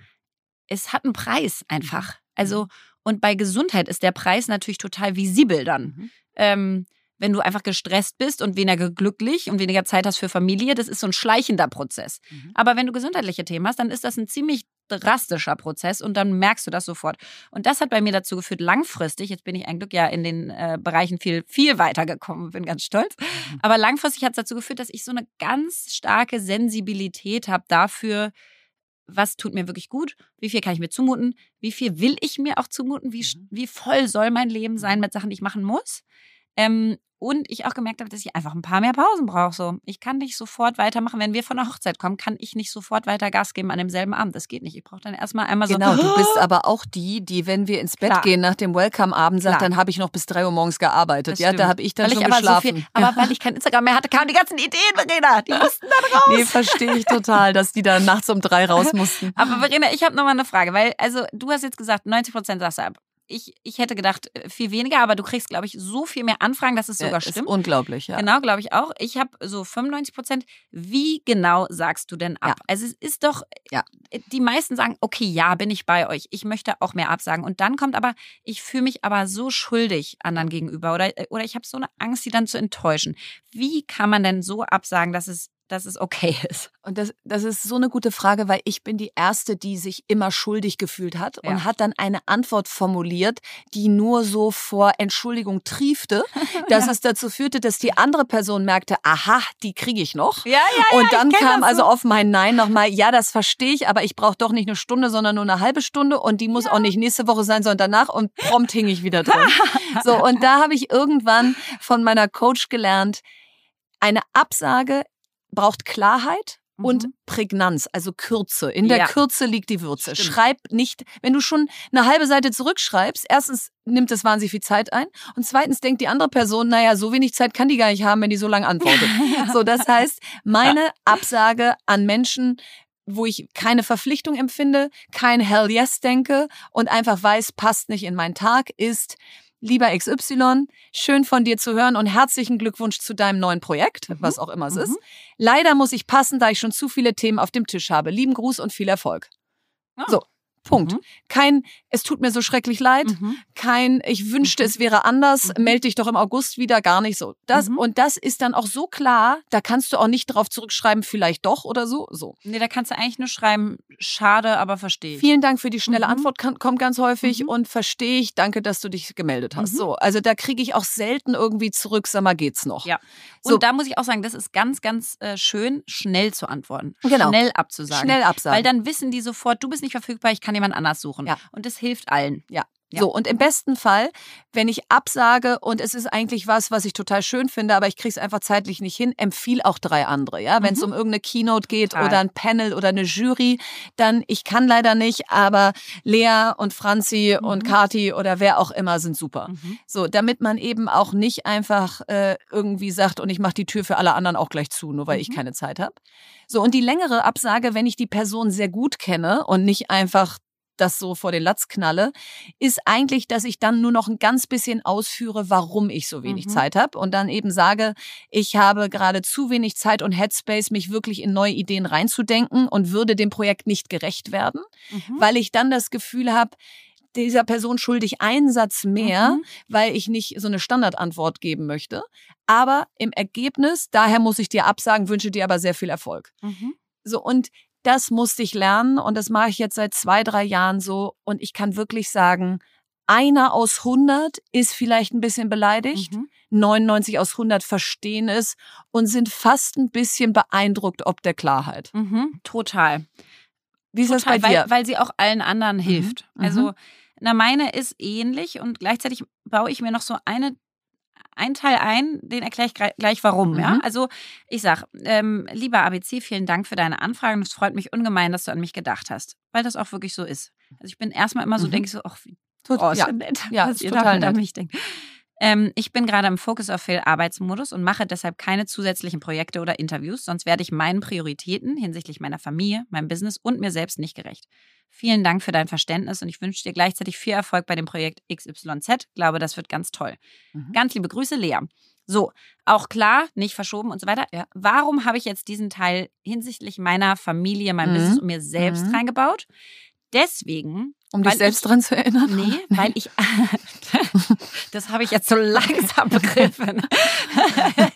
es hat einen Preis einfach. Also, und bei Gesundheit ist der Preis natürlich total visibel dann. Mhm. Ähm, wenn du einfach gestresst bist und weniger glücklich und weniger Zeit hast für Familie, das ist so ein schleichender Prozess. Mhm. Aber wenn du gesundheitliche Themen hast, dann ist das ein ziemlich drastischer Prozess und dann merkst du das sofort. Und das hat bei mir dazu geführt, langfristig, jetzt bin ich ein Glück ja in den äh, Bereichen viel, viel weiter gekommen, bin ganz stolz, Mhm. aber langfristig hat es dazu geführt, dass ich so eine ganz starke Sensibilität habe dafür, was tut mir wirklich gut, wie viel kann ich mir zumuten, wie viel will ich mir auch zumuten, wie, Mhm. wie voll soll mein Leben sein mit Sachen, die ich machen muss. Ähm, und ich auch gemerkt habe, dass ich einfach ein paar mehr Pausen brauche. So. Ich kann nicht sofort weitermachen. Wenn wir von der Hochzeit kommen, kann ich nicht sofort weiter Gas geben an demselben Abend. Das geht nicht. Ich brauche dann erstmal einmal so. Genau, du bist aber auch die, die, wenn wir ins Bett Klar. gehen nach dem Welcome-Abend, sagt, Klar. dann habe ich noch bis drei Uhr morgens gearbeitet. Das ja, da habe ich dann weil schon ich aber geschlafen. So viel, aber weil ich kein Instagram mehr hatte, kamen die ganzen Ideen, Verena. Die mussten dann raus. Nee, verstehe ich total, dass die dann nachts um drei raus mussten. Aber Verena, ich habe nochmal eine Frage, weil, also du hast jetzt gesagt, 90 Prozent sagst du ab. Ich, ich hätte gedacht, äh, viel weniger, aber du kriegst, glaube ich, so viel mehr Anfragen, dass es sogar Ja, ist stimmt. unglaublich, ja. Genau, glaube ich auch. Ich habe so 95 Prozent. Wie genau sagst du denn ab? Ja. Also es ist doch, Ja. die meisten sagen, okay, ja, bin ich bei euch. Ich möchte auch mehr absagen. Und dann kommt aber, ich fühle mich aber so schuldig anderen gegenüber oder, oder ich habe so eine Angst, die dann zu enttäuschen. Wie kann man denn so absagen, dass es, dass es okay ist? Und das, das ist so eine gute Frage, weil ich bin die Erste, die sich immer schuldig gefühlt hat Ja. und hat dann eine Antwort formuliert, die nur so vor Entschuldigung triefte, dass Ja. es dazu führte, dass die andere Person merkte, aha, die kriege ich noch. Ja, ja, Und dann kam also so. auf mein Nein nochmal, ja, das verstehe ich, aber ich brauche doch nicht eine Stunde, sondern nur eine halbe Stunde und die muss auch nicht nächste Woche sein, sondern danach und prompt hing ich wieder drin. so, und da habe ich irgendwann von meiner Coach gelernt, eine Absage braucht Klarheit und Mhm. Prägnanz, also Kürze. In der Ja. Kürze liegt die Würze. Stimmt. Schreib nicht, wenn du schon eine halbe Seite zurückschreibst, erstens nimmt es wahnsinnig viel Zeit ein und zweitens denkt die andere Person, naja, so wenig Zeit kann die gar nicht haben, wenn die so lange antwortet. so, das heißt, meine Absage an Menschen, wo ich keine Verpflichtung empfinde, kein Hell Yes denke und einfach weiß, passt nicht in meinen Tag, ist, lieber XY, schön von dir zu hören und herzlichen Glückwunsch zu deinem neuen Projekt, was auch immer es Mhm. ist. Leider muss ich passen, da ich schon zu viele Themen auf dem Tisch habe. Lieben Gruß und viel Erfolg. Ah. So, Punkt. Mhm. Kein, es tut mir so schrecklich leid. Mhm. Kein, ich wünschte, Mhm. es wäre anders. Mhm. Meld dich doch im August wieder. Gar nicht so. Das, Mhm. Und das ist dann auch so klar, da kannst du auch nicht drauf zurückschreiben, vielleicht doch oder so. So. Nee, da kannst du eigentlich nur schreiben, schade, aber verstehe ich. Vielen Dank für die schnelle Mhm. Antwort, kann, kommt ganz häufig und verstehe ich. Danke, dass du dich gemeldet hast. So, also da kriege ich auch selten irgendwie zurück, sag mal, geht's noch? Ja. Und So. da muss ich auch sagen, das ist ganz, ganz äh, schön, schnell zu antworten. Genau. Schnell abzusagen. Schnell absagen. Weil dann wissen die sofort, du bist nicht verfügbar, ich kann jemand anders suchen. Ja. Und das hilft allen. Ja. So, und im besten Fall, wenn ich absage und es ist eigentlich was, was ich total schön finde, aber ich kriege es einfach zeitlich nicht hin, empfiehl auch drei andere. Ja, wenn es Mhm. um irgendeine Keynote geht Total. oder ein Panel oder eine Jury, dann ich kann leider nicht, aber Lea und Franzi und Mhm. Kati oder wer auch immer sind super. Mhm. So, damit man eben auch nicht einfach äh, irgendwie sagt und ich mache die Tür für alle anderen auch gleich zu, nur weil ich Mhm. keine Zeit habe. So, und die längere Absage, wenn ich die Person sehr gut kenne und nicht einfach das so vor den Latz knalle, ist eigentlich, dass ich dann nur noch ein ganz bisschen ausführe, warum ich so wenig Mhm. Zeit habe und dann eben sage, ich habe gerade zu wenig Zeit und Headspace, mich wirklich in neue Ideen reinzudenken und würde dem Projekt nicht gerecht werden, Mhm. weil ich dann das Gefühl habe, dieser Person schuldig einen Satz mehr, Mhm. weil ich nicht so eine Standardantwort geben möchte. Aber im Ergebnis, daher muss ich dir absagen, wünsche dir aber sehr viel Erfolg. Mhm. So, und das musste ich lernen und das mache ich jetzt seit zwei, drei Jahren so. Und ich kann wirklich sagen, einer aus 100 ist vielleicht ein bisschen beleidigt, Mhm. 99 aus 100 verstehen es und sind fast ein bisschen beeindruckt ob der Klarheit. Mhm. Total. Wie ist das bei Total, dir? weil, weil sie auch allen anderen hilft. Mhm. Also, na, meine ist ähnlich und gleichzeitig baue ich mir noch so eine ein Teil ein, den erkläre ich gleich- warum. Ja? Mhm. Also ich sag, ähm, lieber ABC, vielen Dank für deine Anfrage. und Es freut mich ungemein, dass du an mich gedacht hast, weil das auch wirklich so ist. Also ich bin erstmal immer so, Mhm. denke ich so, ach, wie Tot- oh, ja. ja nett, Ja, dass ist ihr total damit an nett. mich denkt. Ähm, ich bin gerade im Focus of Fail Arbeitsmodus und mache deshalb keine zusätzlichen Projekte oder Interviews, sonst werde ich meinen Prioritäten hinsichtlich meiner Familie, meinem Business und mir selbst nicht gerecht. Vielen Dank für dein Verständnis und ich wünsche dir gleichzeitig viel Erfolg bei dem Projekt XYZ. Glaube, das wird ganz toll. Mhm. Ganz liebe Grüße, Lea. So, auch klar, nicht verschoben und so weiter. Ja. Warum habe ich jetzt diesen Teil hinsichtlich meiner Familie, meinem Mhm. Business und mir selbst Mhm. reingebaut? deswegen. Um dich selbst ich, dran zu erinnern? Nee, weil ich. das habe ich jetzt so langsam begriffen.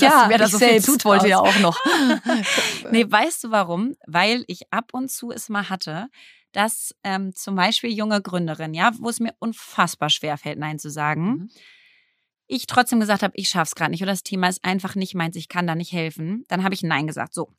Dass ja, mir das ich so viel selbst wollte ja auch noch. Nee, weißt du warum? Weil ich ab und zu es mal hatte, dass ähm, zum Beispiel junge Gründerinnen, ja, wo es mir unfassbar schwer fällt, Nein zu sagen, Mhm. ich trotzdem gesagt habe, ich schaff's gerade nicht oder das Thema ist einfach nicht meins, ich kann da nicht helfen, dann habe ich Nein gesagt. So.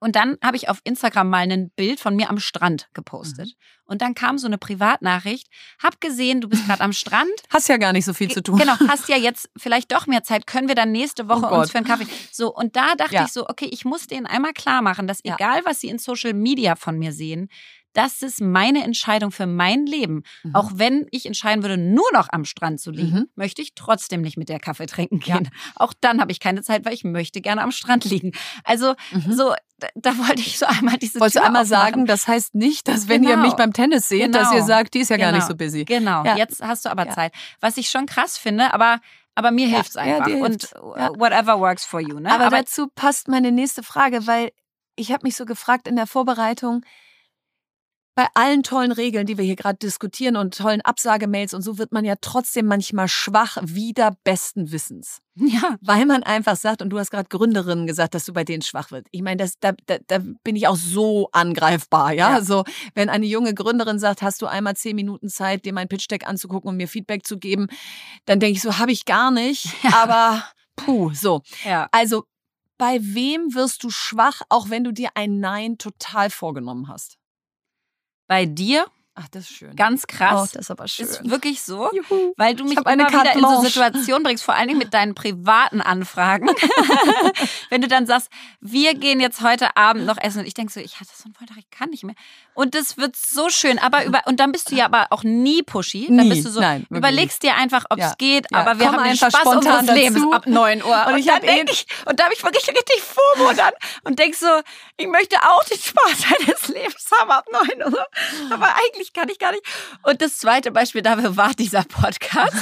Und dann habe ich auf Instagram mal ein Bild von mir am Strand gepostet. Und dann kam so eine Privatnachricht. Hab gesehen, du bist gerade am Strand. Hast ja gar nicht so viel zu tun. Genau, hast ja jetzt vielleicht doch mehr Zeit. Können wir dann nächste Woche Oh uns für einen Kaffee. So, und da dachte Ja. ich so, okay, ich muss denen einmal klar machen, dass Ja. egal, was sie in Social Media von mir sehen, das ist meine Entscheidung für mein Leben. Mhm. Auch wenn ich entscheiden würde, nur noch am Strand zu liegen, Mhm. möchte ich trotzdem nicht mit der Kaffee trinken Ja. gehen. Auch dann habe ich keine Zeit, weil ich möchte gerne am Strand liegen. Also Mhm. so, da, wollte ich so einmal diese Wolltest du Tür einmal aufmachen. sagen, das heißt nicht, dass wenn ihr Genau. mich beim Tennis seht, dass Genau. ihr sagt, die ist ja gar nicht Genau. so busy. Genau, Ja. jetzt hast du aber Ja. Zeit. Was ich schon krass finde, aber, aber mir Ja, hilft's ja, einfach. dir Und. Ja. whatever works for you. Ne? Aber, dazu passt meine nächste Frage, weil ich habe mich so gefragt in der Vorbereitung, bei allen tollen Regeln, die wir hier gerade diskutieren und tollen Absagemails und so wird man ja trotzdem manchmal schwach wieder besten Wissens. ja. Weil man einfach sagt, und du hast gerade Gründerinnen gesagt, dass du bei denen schwach wird. Ich meine, das, da, da, da bin ich auch so angreifbar, ja? Ja. Also, wenn eine junge Gründerin sagt, hast du einmal zehn Minuten Zeit, dir mein Pitch-Deck anzugucken und mir Feedback zu geben, dann denke ich so, habe ich gar nicht. Aber puh, so. ja. Also, bei wem wirst du schwach, auch wenn du dir ein Nein total vorgenommen hast? Bei dir, Ach, das ist schön. ganz krass. Oh, das ist aber schön. ist wirklich so. Juhu. Weil du mich immer wieder in so Blanche. Situationen bringst, vor allen Dingen mit deinen privaten Anfragen. Wenn du dann sagst, wir gehen jetzt heute Abend noch essen und ich denke so, ich hatte so einen Volltag, ich kann nicht mehr. Und das wird so schön, aber über und dann bist du ja aber auch nie pushy. Dann Nie. bist du so, Nein, überlegst dir einfach, ob es Ja. geht, Ja. aber wir Komm haben den einfach Spaß unseres Lebens dazu. ab 9 Uhr. Und Und, ich dann hab denk ich, und da habe ich wirklich richtig FOMO dann und denk so, ich möchte auch den Spaß eines Lebens haben ab 9 Uhr. Aber eigentlich kann ich gar nicht. Und das zweite Beispiel dafür war dieser Podcast.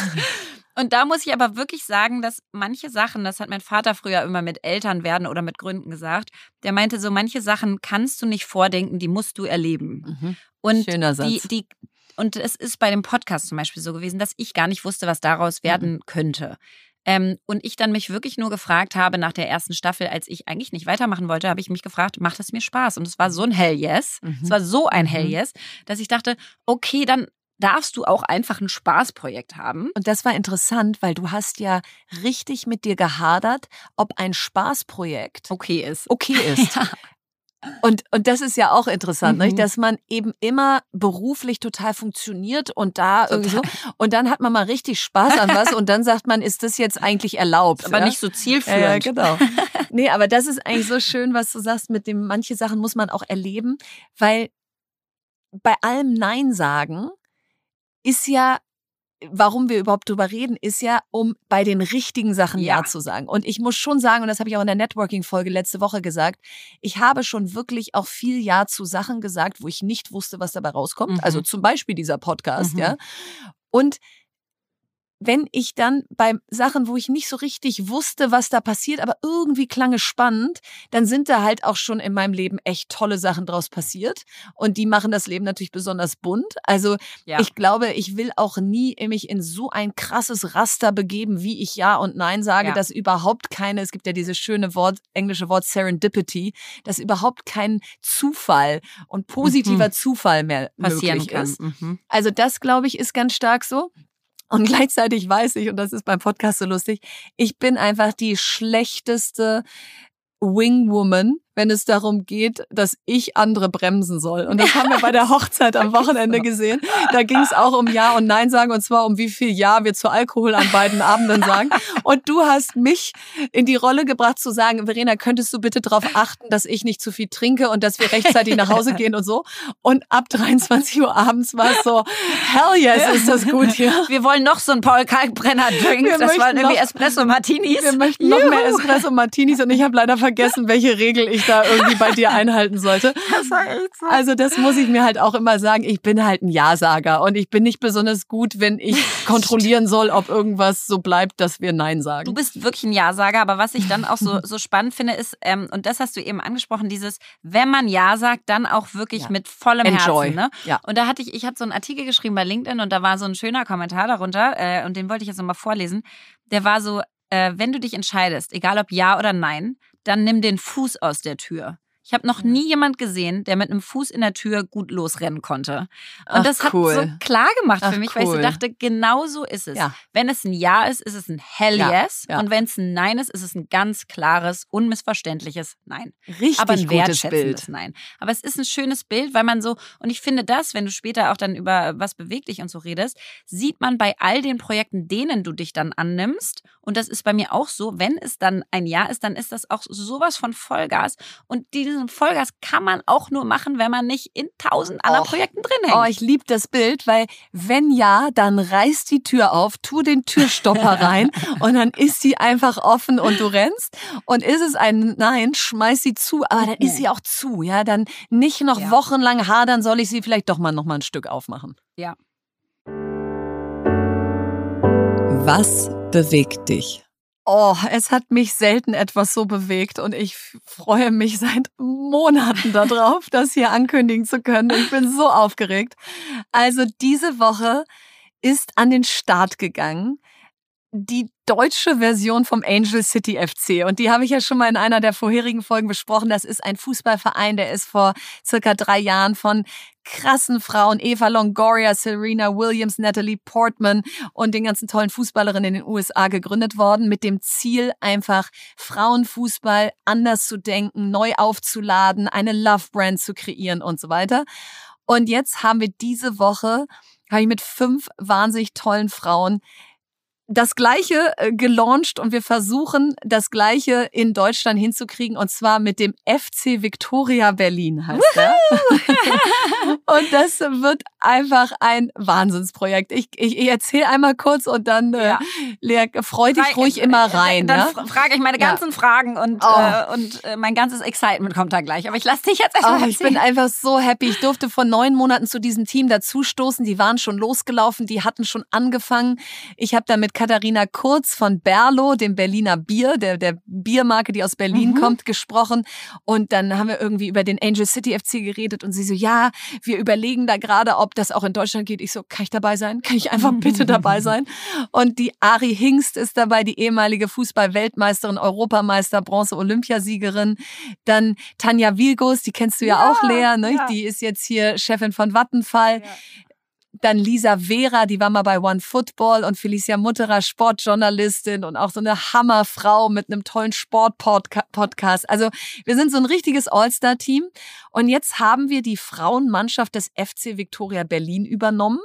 Und da muss ich aber wirklich sagen, dass manche Sachen, das hat mein Vater früher immer mit Eltern werden oder mit Gründen gesagt, der meinte so, manche Sachen kannst du nicht vordenken, die musst du erleben. Mhm. Und Schöner Satz. Die, die, und es ist bei dem Podcast zum Beispiel so gewesen, dass ich gar nicht wusste, was daraus Mhm. werden könnte. Ähm, und ich dann mich wirklich nur gefragt habe nach der ersten Staffel, als ich eigentlich nicht weitermachen wollte, habe ich mich gefragt, macht es mir Spaß? Und es war so ein Hell Yes. Mhm. Es war so ein Hell Mhm. Yes, dass ich dachte, okay, dann darfst du auch einfach ein Spaßprojekt haben. Und das war interessant, weil du hast ja richtig mit dir gehadert, ob ein Spaßprojekt Okay ist. okay ist. Ja. Und, und das ist ja auch interessant, Mhm. nicht? dass man eben immer beruflich total funktioniert und da irgendwie so. Und dann hat man mal richtig Spaß an was und dann sagt man, ist das jetzt eigentlich erlaubt? Aber ja? nicht so Ja, zielführend. ja, genau. Nee, aber das ist eigentlich so schön, was du sagst, mit dem, manche Sachen muss man auch erleben, weil bei allem Nein sagen ist ja, warum wir überhaupt drüber reden, ist ja, um bei den richtigen Sachen Ja, Ja. zu sagen. Und ich muss schon sagen, und das habe ich auch in der Networking-Folge letzte Woche gesagt, ich habe schon wirklich auch viel Ja zu Sachen gesagt, wo ich nicht wusste, was dabei rauskommt. Mhm. Also zum Beispiel dieser Podcast, Mhm. ja. Und wenn ich dann bei Sachen, wo ich nicht so richtig wusste, was da passiert, aber irgendwie klang es spannend, dann sind da halt auch schon in meinem Leben echt tolle Sachen draus passiert. Und die machen das Leben natürlich besonders bunt. Also Ja. ich glaube, ich will auch nie mich in so ein krasses Raster begeben, wie ich Ja und Nein sage, Ja. dass überhaupt keine, es gibt ja dieses schöne Wort, englische Wort Serendipity, dass überhaupt kein Zufall und positiver Zufall mehr passieren kann. ist. Mhm. Also das, glaube ich, ist ganz stark so. Und gleichzeitig weiß ich, und das ist beim Podcast so lustig, ich bin einfach die schlechteste Wingwoman, wenn es darum geht, dass ich andere bremsen soll. Und das haben wir bei der Hochzeit am Wochenende gesehen. Da ging es auch um Ja und Nein sagen, und zwar um wie viel Ja wir zu Alkohol an beiden Abenden sagen. Und du hast mich in die Rolle gebracht zu sagen, Verena, könntest du bitte darauf achten, dass ich nicht zu viel trinke und dass wir rechtzeitig nach Hause gehen und so. Und ab 23 Uhr abends war es so, hell yes, ist das gut hier. Wir wollen noch so einen Paul Kalkbrenner Drink. Wir das waren irgendwie noch- Espresso Martinis. Wir möchten noch mehr Juhu. Espresso Martinis und ich habe leider vergessen, welche Regel ich da irgendwie bei dir einhalten sollte. Das war echt so. Also das muss ich mir halt auch immer sagen. Ich bin halt ein Ja-Sager und ich bin nicht besonders gut, wenn ich kontrollieren soll, ob irgendwas so bleibt, dass wir Nein sagen. Du bist wirklich ein Ja-Sager, aber was ich dann auch so, so spannend finde, ist, ähm, und das hast du eben angesprochen, dieses, wenn man Ja sagt, dann auch wirklich ja. mit vollem Enjoy. Herzen. Ne? Ja. Und da hatte ich, ich hatte so einen Artikel geschrieben bei LinkedIn und da war so ein schöner Kommentar darunter äh, und den wollte ich jetzt nochmal vorlesen. Der war so, äh, wenn du dich entscheidest, egal ob ja oder nein, dann nimm den Fuß aus der Tür. Ich habe noch nie jemand gesehen, der mit einem Fuß in der Tür gut losrennen konnte. Und Ach, das hat cool. so klar gemacht Ach, für mich, cool. weil ich so dachte, genau so ist es. Ja. Wenn es ein Ja ist, ist es ein Hell ja. Yes. Ja. Und wenn es ein Nein ist, ist es ein ganz klares, unmissverständliches Nein. Richtig Aber ein wertschätzendes Bild. Nein. Aber es ist ein schönes Bild, weil man so, und ich finde das, wenn du später auch dann über was bewegt dich und so redest, sieht man bei all den Projekten, denen du dich dann annimmst. Und das ist bei mir auch so, wenn es dann ein Ja ist, dann ist das auch sowas von Vollgas. Und diese diesen Vollgas kann man auch nur machen, wenn man nicht in tausend anderen Och. Projekten drin hängt. Oh, ich liebe das Bild, weil wenn ja, dann reiß die Tür auf, tu den Türstopper rein und dann ist sie einfach offen und du rennst. Und ist es ein Nein, schmeiß sie zu, aber dann ist sie auch zu, ja. Dann nicht noch ja. wochenlang hadern, soll ich sie vielleicht doch mal noch mal ein Stück aufmachen. Ja. Was bewegt dich? Oh, es hat mich selten etwas so bewegt und ich freue mich seit Monaten darauf, das hier ankündigen zu können. Ich bin so aufgeregt. Also diese Woche ist an den Start gegangen die deutsche Version vom Angel City FC. Und die habe ich ja schon mal in einer der vorherigen Folgen besprochen. Das ist ein Fußballverein, der ist vor circa drei Jahren von krassen Frauen, Eva Longoria, Serena Williams, Natalie Portman und den ganzen tollen Fußballerinnen in den USA gegründet worden, mit dem Ziel, einfach Frauenfußball anders zu denken, neu aufzuladen, eine Love Brand zu kreieren und so weiter. Und jetzt haben wir diese Woche, habe ich mit fünf wahnsinnig tollen Frauen das Gleiche äh, gelauncht und wir versuchen, das Gleiche in Deutschland hinzukriegen und zwar mit dem FC Victoria Berlin heißt er. und das wird einfach ein Wahnsinnsprojekt. Ich, ich, ich erzähle einmal kurz und dann, äh, ja. äh, Lea, freu dich Frage, ruhig immer rein. Dann ja? frage ich meine ganzen ja. Fragen und, oh. äh, und äh, mein ganzes Excitement kommt da gleich. Aber ich lasse dich jetzt erstmal oh, Ich bin einfach so happy. Ich durfte vor neun Monaten zu diesem Team dazustoßen. Die waren schon losgelaufen, die hatten schon angefangen. Ich habe da mit Katharina Kurz von Berlo, dem Berliner Bier, der, der Biermarke, die aus Berlin mhm. kommt, gesprochen. Und dann haben wir irgendwie über den Angel City FC geredet und sie so, ja, wir überlegen da gerade, ob das auch in Deutschland geht. Ich so, kann ich dabei sein? Kann ich einfach bitte dabei sein? Und die Ari Hingst ist dabei, die ehemalige Fußball-Weltmeisterin, Europameister, Bronze-Olympiasiegerin. Dann Tanja Wilgos, die kennst du ja, ja auch, Lea, ne? Ja. Die ist jetzt hier Chefin von Vattenfall. Ja. Dann Lisa Vera, die war mal bei One Football und Felicia Mutterer, Sportjournalistin und auch so eine Hammerfrau mit einem tollen Sportpodcast. Also wir sind so ein richtiges All-Star-Team. Und jetzt haben wir die Frauenmannschaft des FC Victoria Berlin übernommen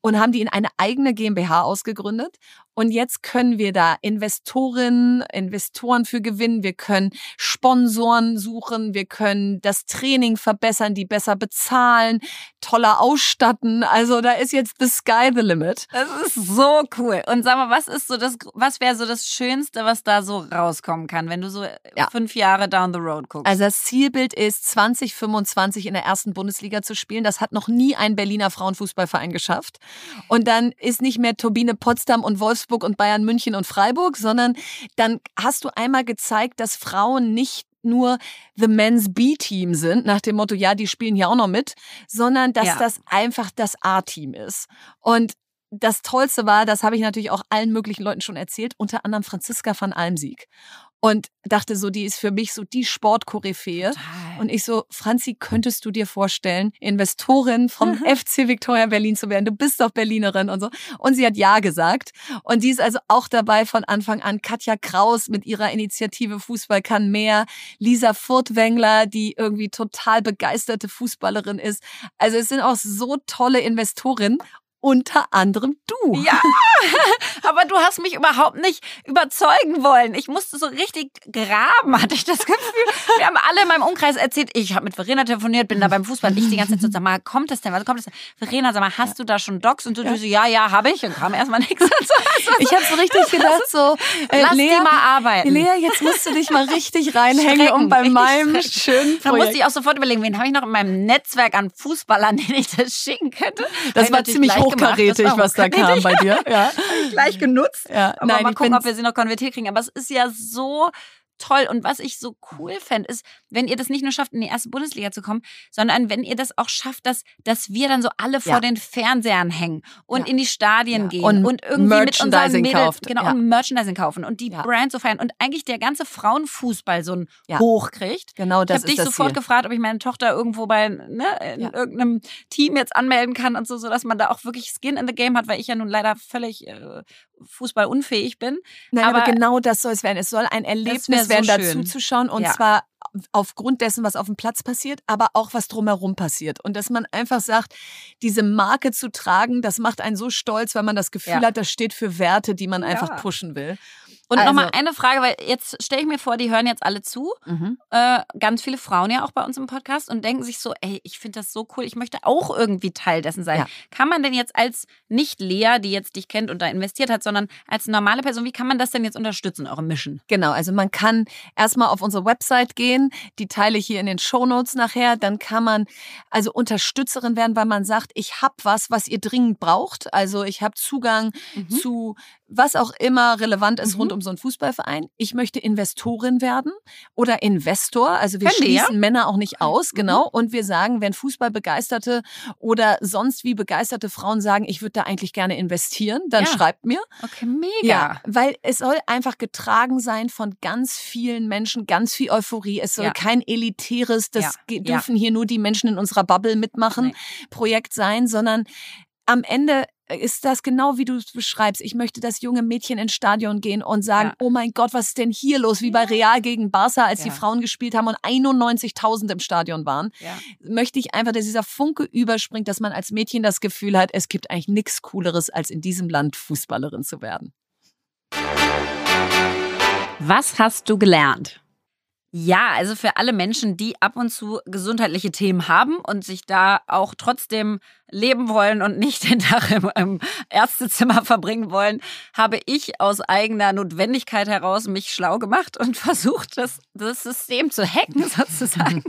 und haben die in eine eigene GmbH ausgegründet. Und jetzt können wir da Investorinnen, Investoren für gewinnen. Wir können Sponsoren suchen. Wir können das Training verbessern, die besser bezahlen, toller ausstatten. Also da ist jetzt the sky the limit. Das ist so cool. Und sag mal, was ist so das, was wäre so das Schönste, was da so rauskommen kann, wenn du so ja. fünf Jahre down the road guckst? Also das Zielbild ist 2025 in der ersten Bundesliga zu spielen. Das hat noch nie ein Berliner Frauenfußballverein geschafft. Und dann ist nicht mehr Turbine Potsdam und Wolfsburg Wolfsburg und Bayern München und Freiburg, sondern dann hast du einmal gezeigt, dass Frauen nicht nur The Men's B-Team sind, nach dem Motto, ja, die spielen hier auch noch mit, sondern dass ja. das einfach das A-Team ist. Und das Tollste war, das habe ich natürlich auch allen möglichen Leuten schon erzählt, unter anderem Franziska van Almsieg und dachte so, die ist für mich so die Sportkoryphäe. Und ich so, Franzi, könntest du dir vorstellen, Investorin vom mhm. FC Victoria Berlin zu werden? Du bist doch Berlinerin und so. Und sie hat ja gesagt. Und die ist also auch dabei von Anfang an. Katja Kraus mit ihrer Initiative Fußball kann mehr. Lisa Furtwängler, die irgendwie total begeisterte Fußballerin ist. Also es sind auch so tolle Investorinnen. Unter anderem du. Ja, aber du hast mich überhaupt nicht überzeugen wollen. Ich musste so richtig graben, hatte ich das Gefühl. Wir haben alle in meinem Umkreis erzählt, ich habe mit Verena telefoniert, bin da beim Fußball. Ich die ganze Zeit so, sag mal, kommt das denn? Was kommt das denn? Verena, sag mal, hast du da schon Docs? Und du, du so, ja, ja, habe ich. Und kam erstmal nichts dazu. Ich habe so richtig gedacht, so, äh, Lass Lea, die mal arbeiten. Lea, jetzt musst du dich mal richtig reinhängen, um bei meinem schönen Da musste Projekt. ich auch sofort überlegen, wen habe ich noch in meinem Netzwerk an Fußballern, denen ich das schicken könnte. Das ich war ziemlich gemacht. Hochkarätig, war was da kam bei dir. Ja. gleich genutzt. Ja, Aber nein, mal gucken, ob wir sie noch konvertiert kriegen. Aber es ist ja so toll. Und was ich so cool fände, ist, wenn ihr das nicht nur schafft, in die erste Bundesliga zu kommen, sondern wenn ihr das auch schafft, dass, dass wir dann so alle vor Ja. den Fernsehern hängen und Ja. in die Stadien Ja. gehen Und und, irgendwie mit unseren Merchandising Mädels, kauft. genau, und Merchandising kaufen und die Ja. Brands so feiern und eigentlich der ganze Frauenfußball so ein. Hoch kriegt. Genau, Ich das habe ist dich das sofort Ziel. gefragt, ob ich meine Tochter irgendwo bei ne, in irgendeinem Team jetzt anmelden kann und so, sodass man da auch wirklich Skin in the Game hat, weil ich ja nun leider völlig äh, fußballunfähig bin. Nein, aber, Aber- genau das soll es werden. Es soll ein Erlebnis wär so werden, da schön. zuzuschauen und Ja. zwar aufgrund dessen, was auf dem Platz passiert, aber auch was drumherum passiert. Und dass man einfach sagt, diese Marke zu tragen, das macht einen so stolz, weil man das Gefühl Ja. hat, das steht für Werte, die man einfach Ja. pushen will. Und Also- nochmal eine Frage, weil jetzt stelle ich mir vor, die hören jetzt alle zu. Äh, ganz viele Frauen ja auch bei uns im Podcast und denken sich so, ey, ich finde das so cool, ich möchte auch irgendwie Teil dessen sein. Ja. Kann man denn jetzt als nicht Lea, die jetzt dich kennt und da investiert hat, sondern als normale Person, wie kann man das denn jetzt unterstützen, eure Mission? Genau, also man kann erstmal auf unsere Website gehen, die teile ich hier in den Shownotes nachher, dann kann man also Unterstützerin werden, weil man sagt, ich habe was, was ihr dringend braucht. Also ich habe Zugang Mhm. zu was auch immer relevant ist Mhm. rund um so einen Fußballverein. Ich möchte Investorin werden oder Investor. Also wir Können wir, ja? schließen Männer auch nicht aus, Mhm. genau. Und wir sagen, wenn Fußballbegeisterte oder sonst wie begeisterte Frauen sagen, ich würde da eigentlich gerne investieren, dann Ja. schreibt mir. Okay, mega. Ja, weil es soll einfach getragen sein von ganz vielen Menschen, ganz viel Euphorie. Es soll Ja. kein elitäres, das Ja, ja. dürfen hier nur die Menschen in unserer Bubble mitmachen, Nee. Projekt sein, sondern am Ende ist das genau wie du es beschreibst. Ich möchte, dass junge Mädchen ins Stadion gehen und sagen, Ja. oh mein Gott, was ist denn hier los? Wie bei Real gegen Barca, als Ja. die Frauen gespielt haben und 91.000 im Stadion waren. Ja. Möchte ich einfach, dass dieser Funke überspringt, dass man als Mädchen das Gefühl hat, es gibt eigentlich nichts Cooleres, als in diesem Land Fußballerin zu werden. Was hast du gelernt? Ja, also für alle Menschen, die ab und zu gesundheitliche Themen haben und sich da auch trotzdem leben wollen und nicht den Tag im, im Ärztezimmer verbringen wollen, habe ich aus eigener Notwendigkeit heraus mich schlau gemacht und versucht, das, das System zu hacken sozusagen.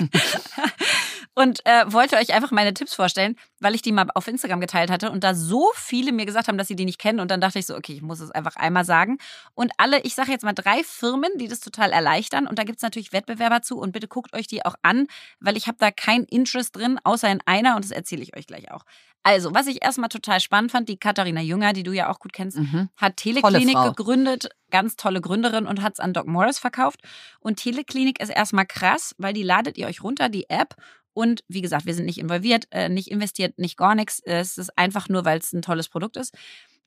und äh, wollte euch einfach meine Tipps vorstellen, weil ich die mal auf Instagram geteilt hatte und da so viele mir gesagt haben, dass sie die nicht kennen. Und dann dachte ich so, okay, ich muss es einfach einmal sagen. Und alle, ich sage jetzt mal drei Firmen, die das total erleichtern. Und da gibt es natürlich Wettbewerber zu. Und bitte guckt euch die auch an, weil ich habe da kein Interest drin, außer in einer. Und das erzähle ich euch gleich auch. Also, was ich erstmal total spannend fand, die Katharina Jünger, die du ja auch gut kennst, hat Teleklinik gegründet, ganz tolle Gründerin und hat es an Doc Morris verkauft. Und Teleklinik ist erstmal krass, weil die ladet ihr euch runter, die App. Und wie gesagt, wir sind nicht involviert, äh, nicht investiert, nicht gar nichts. Es ist einfach nur, weil es ein tolles Produkt ist.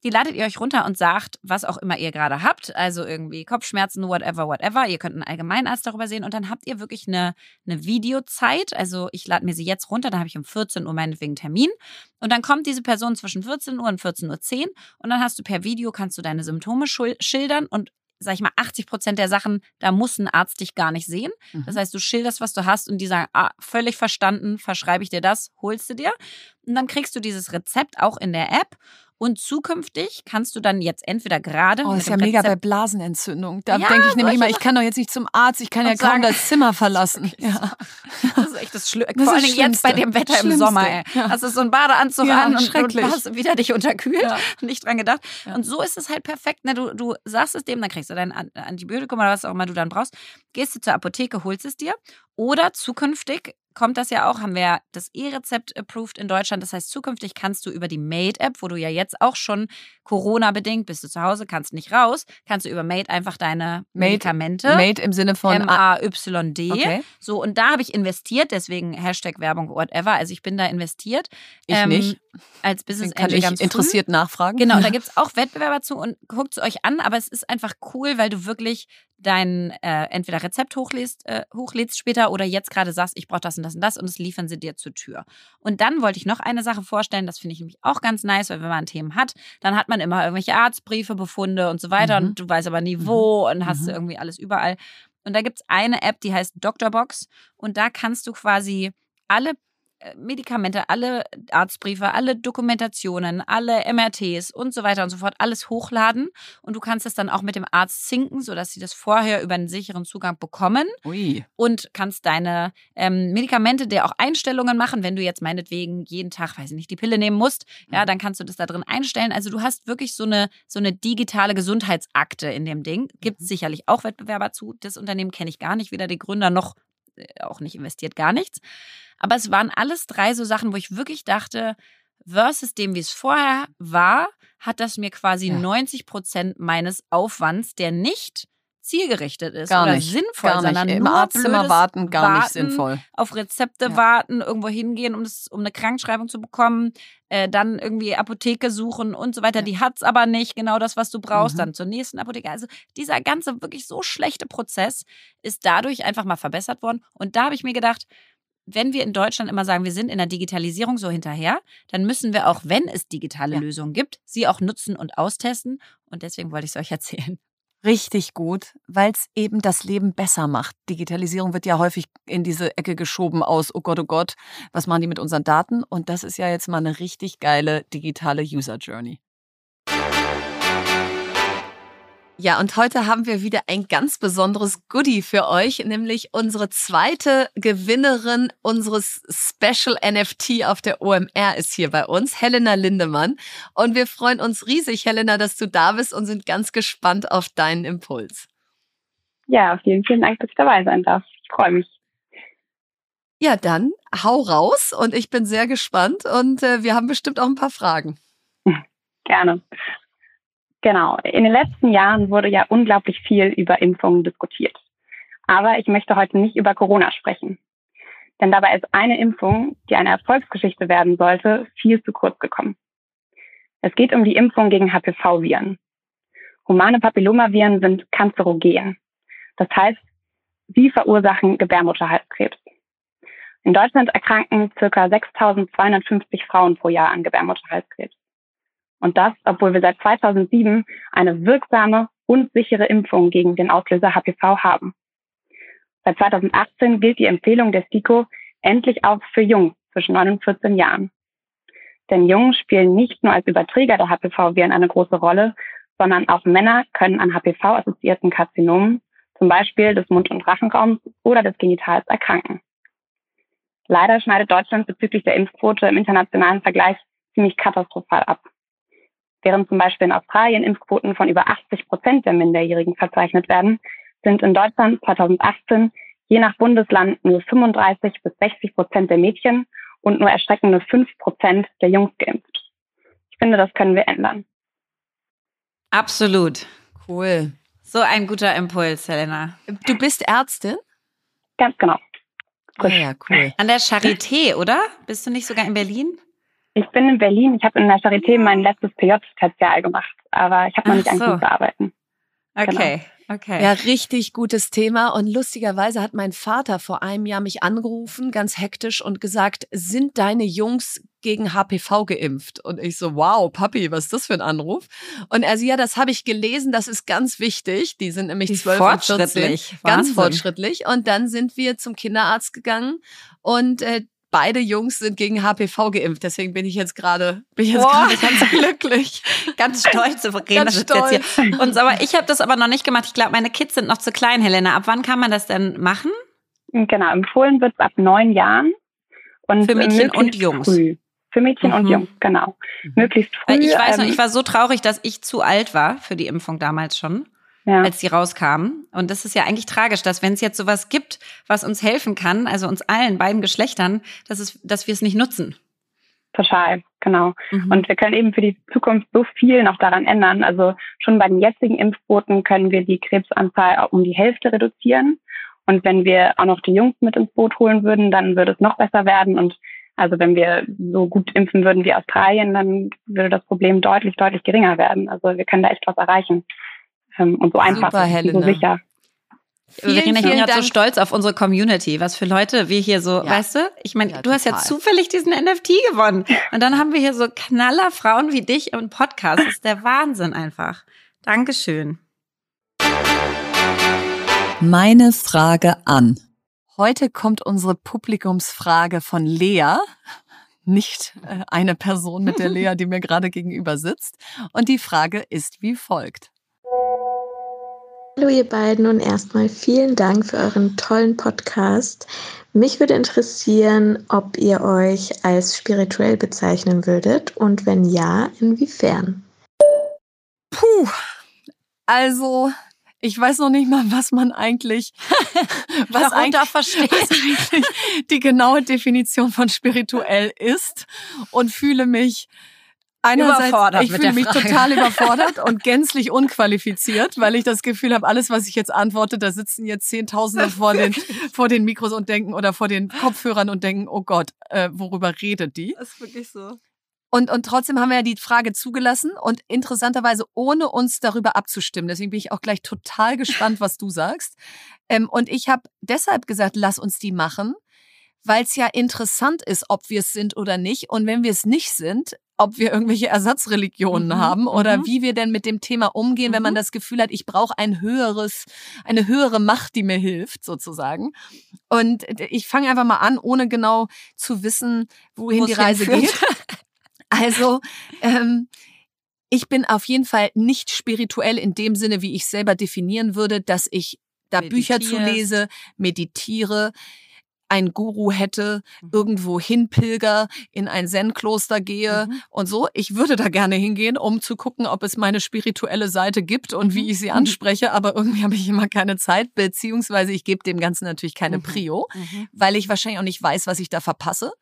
Die ladet ihr euch runter und sagt, was auch immer ihr gerade habt. Also irgendwie Kopfschmerzen, whatever, whatever. Ihr könnt einen Allgemeinarzt darüber sehen und dann habt ihr wirklich eine, eine Videozeit. Also ich lade mir sie jetzt runter, dann habe ich um 14 Uhr meinetwegen Termin. Und dann kommt diese Person zwischen 14 Uhr und 14.10 Uhr und dann hast du per Video, kannst du deine Symptome schildern und sag ich mal, 80 Prozent der Sachen, da muss ein Arzt dich gar nicht sehen. Das heißt, du schilderst, was du hast und die sagen, ah, völlig verstanden, verschreibe ich dir das, holst du dir. Und dann kriegst du dieses Rezept auch in der App. Und zukünftig kannst du dann jetzt entweder gerade. Oh, ist ja mega bei Blasenentzündung. Da Ja, denke ich nämlich immer, ich kann doch jetzt nicht zum Arzt, ich kann ja kaum sagen- das Zimmer verlassen. Ja. Das ist echt das Schlimmste. Vor Dingen jetzt bei dem Wetter im Schlimmste. Sommer. Ey. Ja. Hast du so einen Badeanzug Ja, an und, und hast wieder dich unterkühlt. Ja. Nicht dran gedacht. Und so ist es halt perfekt. Ne? Du, du sagst es dem, dann kriegst du dein An- Antibiotikum oder was auch immer du dann brauchst. Gehst du zur Apotheke, holst es dir. Oder zukünftig kommt das ja auch, haben wir ja das E-Rezept approved in Deutschland. Das heißt, zukünftig kannst du über die Made-App, wo du ja jetzt auch schon Corona-bedingt bist du zu Hause, kannst nicht raus, kannst du über Made einfach deine Made- Medikamente. Made im Sinne von M-A-Y-D. Okay. So, und da habe ich investiert, deswegen Hashtag Werbung, whatever. Also ich bin da investiert. Ich nicht. Als Business kann Angel ich ganz früh. interessiert nachfragen. Genau, da gibt es auch Wettbewerber zu und guckt es euch an, aber es ist einfach cool, weil du wirklich dein äh, entweder Rezept hochlädst, äh, hochlädst später oder jetzt gerade sagst, ich brauche das und das und das und es liefern sie dir zur Tür. Und dann wollte ich noch eine Sache vorstellen, das finde ich nämlich auch ganz nice, weil wenn man Themen hat, dann hat man immer irgendwelche Arztbriefe, Befunde und so weiter mhm. und du weißt aber nie wo mhm. und hast mhm. irgendwie alles überall. Und da gibt es eine App, die heißt Doctorbox und da kannst du quasi alle Medikamente, alle Arztbriefe, alle Dokumentationen, alle MRTs und so weiter und so fort, alles hochladen. Und du kannst es dann auch mit dem Arzt sinken, sodass sie das vorher über einen sicheren Zugang bekommen. Ui. Und kannst deine ähm, Medikamente, der auch Einstellungen machen, wenn du jetzt meinetwegen jeden Tag, weiß ich nicht, die Pille nehmen musst, ja, dann kannst du das da drin einstellen. Also du hast wirklich so eine, so eine digitale Gesundheitsakte in dem Ding. Gibt es mhm. sicherlich auch Wettbewerber zu. Das Unternehmen kenne ich gar nicht, weder die Gründer noch äh, auch nicht investiert, gar nichts. Aber es waren alles drei so Sachen, wo ich wirklich dachte, versus dem, wie es vorher war, hat das mir quasi ja. 90 Prozent meines Aufwands, der nicht zielgerichtet ist gar oder nicht, sinnvoll, gar sondern nicht. Im Arztzimmer warten, gar warten, nicht sinnvoll. Auf Rezepte ja. warten, irgendwo hingehen, um, das, um eine Krankschreibung zu bekommen, äh, dann irgendwie Apotheke suchen und so weiter. Ja. Die hat's aber nicht, genau das, was du brauchst, mhm. dann zur nächsten Apotheke. Also dieser ganze wirklich so schlechte Prozess ist dadurch einfach mal verbessert worden. Und da habe ich mir gedacht, wenn wir in Deutschland immer sagen, wir sind in der Digitalisierung so hinterher, dann müssen wir auch, wenn es digitale ja. Lösungen gibt, sie auch nutzen und austesten. Und deswegen wollte ich es euch erzählen. Richtig gut, weil es eben das Leben besser macht. Digitalisierung wird ja häufig in diese Ecke geschoben aus, oh Gott, oh Gott, was machen die mit unseren Daten? Und das ist ja jetzt mal eine richtig geile digitale User Journey. Ja, und heute haben wir wieder ein ganz besonderes Goodie für euch, nämlich unsere zweite Gewinnerin unseres Special NFT auf der OMR ist hier bei uns, Helena Lindemann. Und wir freuen uns riesig, Helena, dass du da bist und sind ganz gespannt auf deinen Impuls. Ja, vielen, vielen Dank, dass ich dabei sein darf. Ich freue mich. Ja, dann hau raus und ich bin sehr gespannt und äh, wir haben bestimmt auch ein paar Fragen. Gerne. Genau. In den letzten Jahren wurde ja unglaublich viel über Impfungen diskutiert. Aber ich möchte heute nicht über Corona sprechen. Denn dabei ist eine Impfung, die eine Erfolgsgeschichte werden sollte, viel zu kurz gekommen. Es geht um die Impfung gegen HPV-Viren. Humane Papillomaviren sind kanzerogen. Das heißt, sie verursachen Gebärmutterhalskrebs. In Deutschland erkranken circa 6250 Frauen pro Jahr an Gebärmutterhalskrebs. Und das, obwohl wir seit 2007 eine wirksame und sichere Impfung gegen den Auslöser HPV haben. Seit 2018 gilt die Empfehlung der STIKO endlich auch für Jungs zwischen 9 und 14 Jahren. Denn Jungen spielen nicht nur als Überträger der HPV-Viren eine große Rolle, sondern auch Männer können an HPV-assoziierten Karzinomen, zum Beispiel des Mund- und Rachenraums oder des Genitals, erkranken. Leider schneidet Deutschland bezüglich der Impfquote im internationalen Vergleich ziemlich katastrophal ab. Während zum Beispiel in Australien Impfquoten von über 80 Prozent der Minderjährigen verzeichnet werden, sind in Deutschland 2018 je nach Bundesland nur 35 bis 60 Prozent der Mädchen und nur erschreckende 5 Prozent der Jungs geimpft. Ich finde, das können wir ändern. Absolut. Cool. So ein guter Impuls, Helena. Du bist Ärztin? Ganz genau. Ah ja, cool. An der Charité, oder? Bist du nicht sogar in Berlin? Ich bin in Berlin. Ich habe in der Charité mein letztes PJ-Tertial gemacht, aber ich habe noch nicht so. angefangen zu arbeiten. Okay. Genau. Okay. Ja, richtig gutes Thema. Und lustigerweise hat mein Vater vor einem Jahr mich angerufen, ganz hektisch, und gesagt, sind deine Jungs gegen HPV geimpft? Und ich so, wow, Papi, was ist das für ein Anruf? Und er so, ja, das habe ich gelesen, das ist ganz wichtig. Die sind nämlich zwölf und 14. Ganz fortschrittlich. Und dann sind wir zum Kinderarzt gegangen und äh, beide Jungs sind gegen HPV geimpft. Deswegen bin ich jetzt gerade bin ich jetzt gerade ganz glücklich. ganz stolz zu reden. Ganz stolz. Jetzt hier. Und aber ich habe das aber noch nicht gemacht. Ich glaube, meine Kids sind noch zu klein, Helena. Ab wann kann man das denn machen? Genau, empfohlen wird es ab neun Jahren. Und Für Mädchen und Jungs. Früh. Für Mädchen mhm. und Jungs, genau. Mhm. Möglichst früh. Ich weiß noch, ähm, ich war so traurig, dass ich zu alt war für die Impfung damals schon ja. als die rauskamen. Und das ist ja eigentlich tragisch, dass wenn es jetzt sowas gibt, was uns helfen kann, also uns allen, beiden Geschlechtern, dass, es, dass wir es nicht nutzen. Total, genau. Mhm. Und wir können eben für die Zukunft so viel noch daran ändern. Also schon bei den jetzigen Impfquoten können wir die Krebsanzahl um die Hälfte reduzieren. Und wenn wir auch noch die Jungs mit ins Boot holen würden, dann würde es noch besser werden. Und also wenn wir so gut impfen würden wie Australien, dann würde das Problem deutlich, deutlich geringer werden. Also wir können da echt was erreichen. Ähm, und so einfach Super, und so sicher. Vielen, Verena, ich bin gerade so stolz auf unsere Community, was für Leute wir hier so, ja. weißt du? Ich meine, ja, du hast ja zufällig diesen NFT gewonnen. Und dann haben wir hier so knaller Frauen wie dich im Podcast. Das ist der Wahnsinn einfach. Dankeschön. Meine Frage an. Heute kommt unsere Publikumsfrage von Lea. Nicht äh, eine Person mit der Lea, die mir gerade gegenüber sitzt. Und die Frage ist wie folgt. Hallo ihr beiden und erstmal vielen Dank für euren tollen Podcast. Mich würde interessieren, ob ihr euch als spirituell bezeichnen würdet und wenn ja, inwiefern. Puh, also ich weiß noch nicht mal, was man eigentlich, was eigentlich, versteht. was eigentlich die genaue Definition von spirituell ist und fühle mich einerseits, ich fühle mich total überfordert und gänzlich unqualifiziert, weil ich das Gefühl habe, alles, was ich jetzt antworte, da sitzen jetzt Zehntausende vor den, vor den Mikros und denken oder vor den Kopfhörern und denken, oh Gott, äh, worüber redet die? Das ist wirklich so. Und, und trotzdem haben wir ja die Frage zugelassen und interessanterweise ohne uns darüber abzustimmen. Deswegen bin ich auch gleich total gespannt, was du sagst. Ähm, und ich habe deshalb gesagt, lass uns die machen, weil es ja interessant ist, ob wir es sind oder nicht. Und wenn wir es nicht sind, ob wir irgendwelche Ersatzreligionen mhm. haben oder mhm. wie wir denn mit dem Thema umgehen, wenn man mhm. das Gefühl hat, ich brauche ein höheres, eine höhere Macht, die mir hilft, sozusagen. Und ich fange einfach mal an, ohne genau zu wissen, wohin Wo's die Reise geht. Also, ähm, ich bin auf jeden Fall nicht spirituell in dem Sinne, wie ich selber definieren würde, dass ich da Bücher zu lese, meditiere ein Guru hätte, mhm. irgendwo hinpilger, in ein Zen-Kloster gehe mhm. und so. Ich würde da gerne hingehen, um zu gucken, ob es meine spirituelle Seite gibt und wie mhm. ich sie anspreche, aber irgendwie habe ich immer keine Zeit, beziehungsweise ich gebe dem Ganzen natürlich keine mhm. Prio, mhm. weil ich wahrscheinlich auch nicht weiß, was ich da verpasse.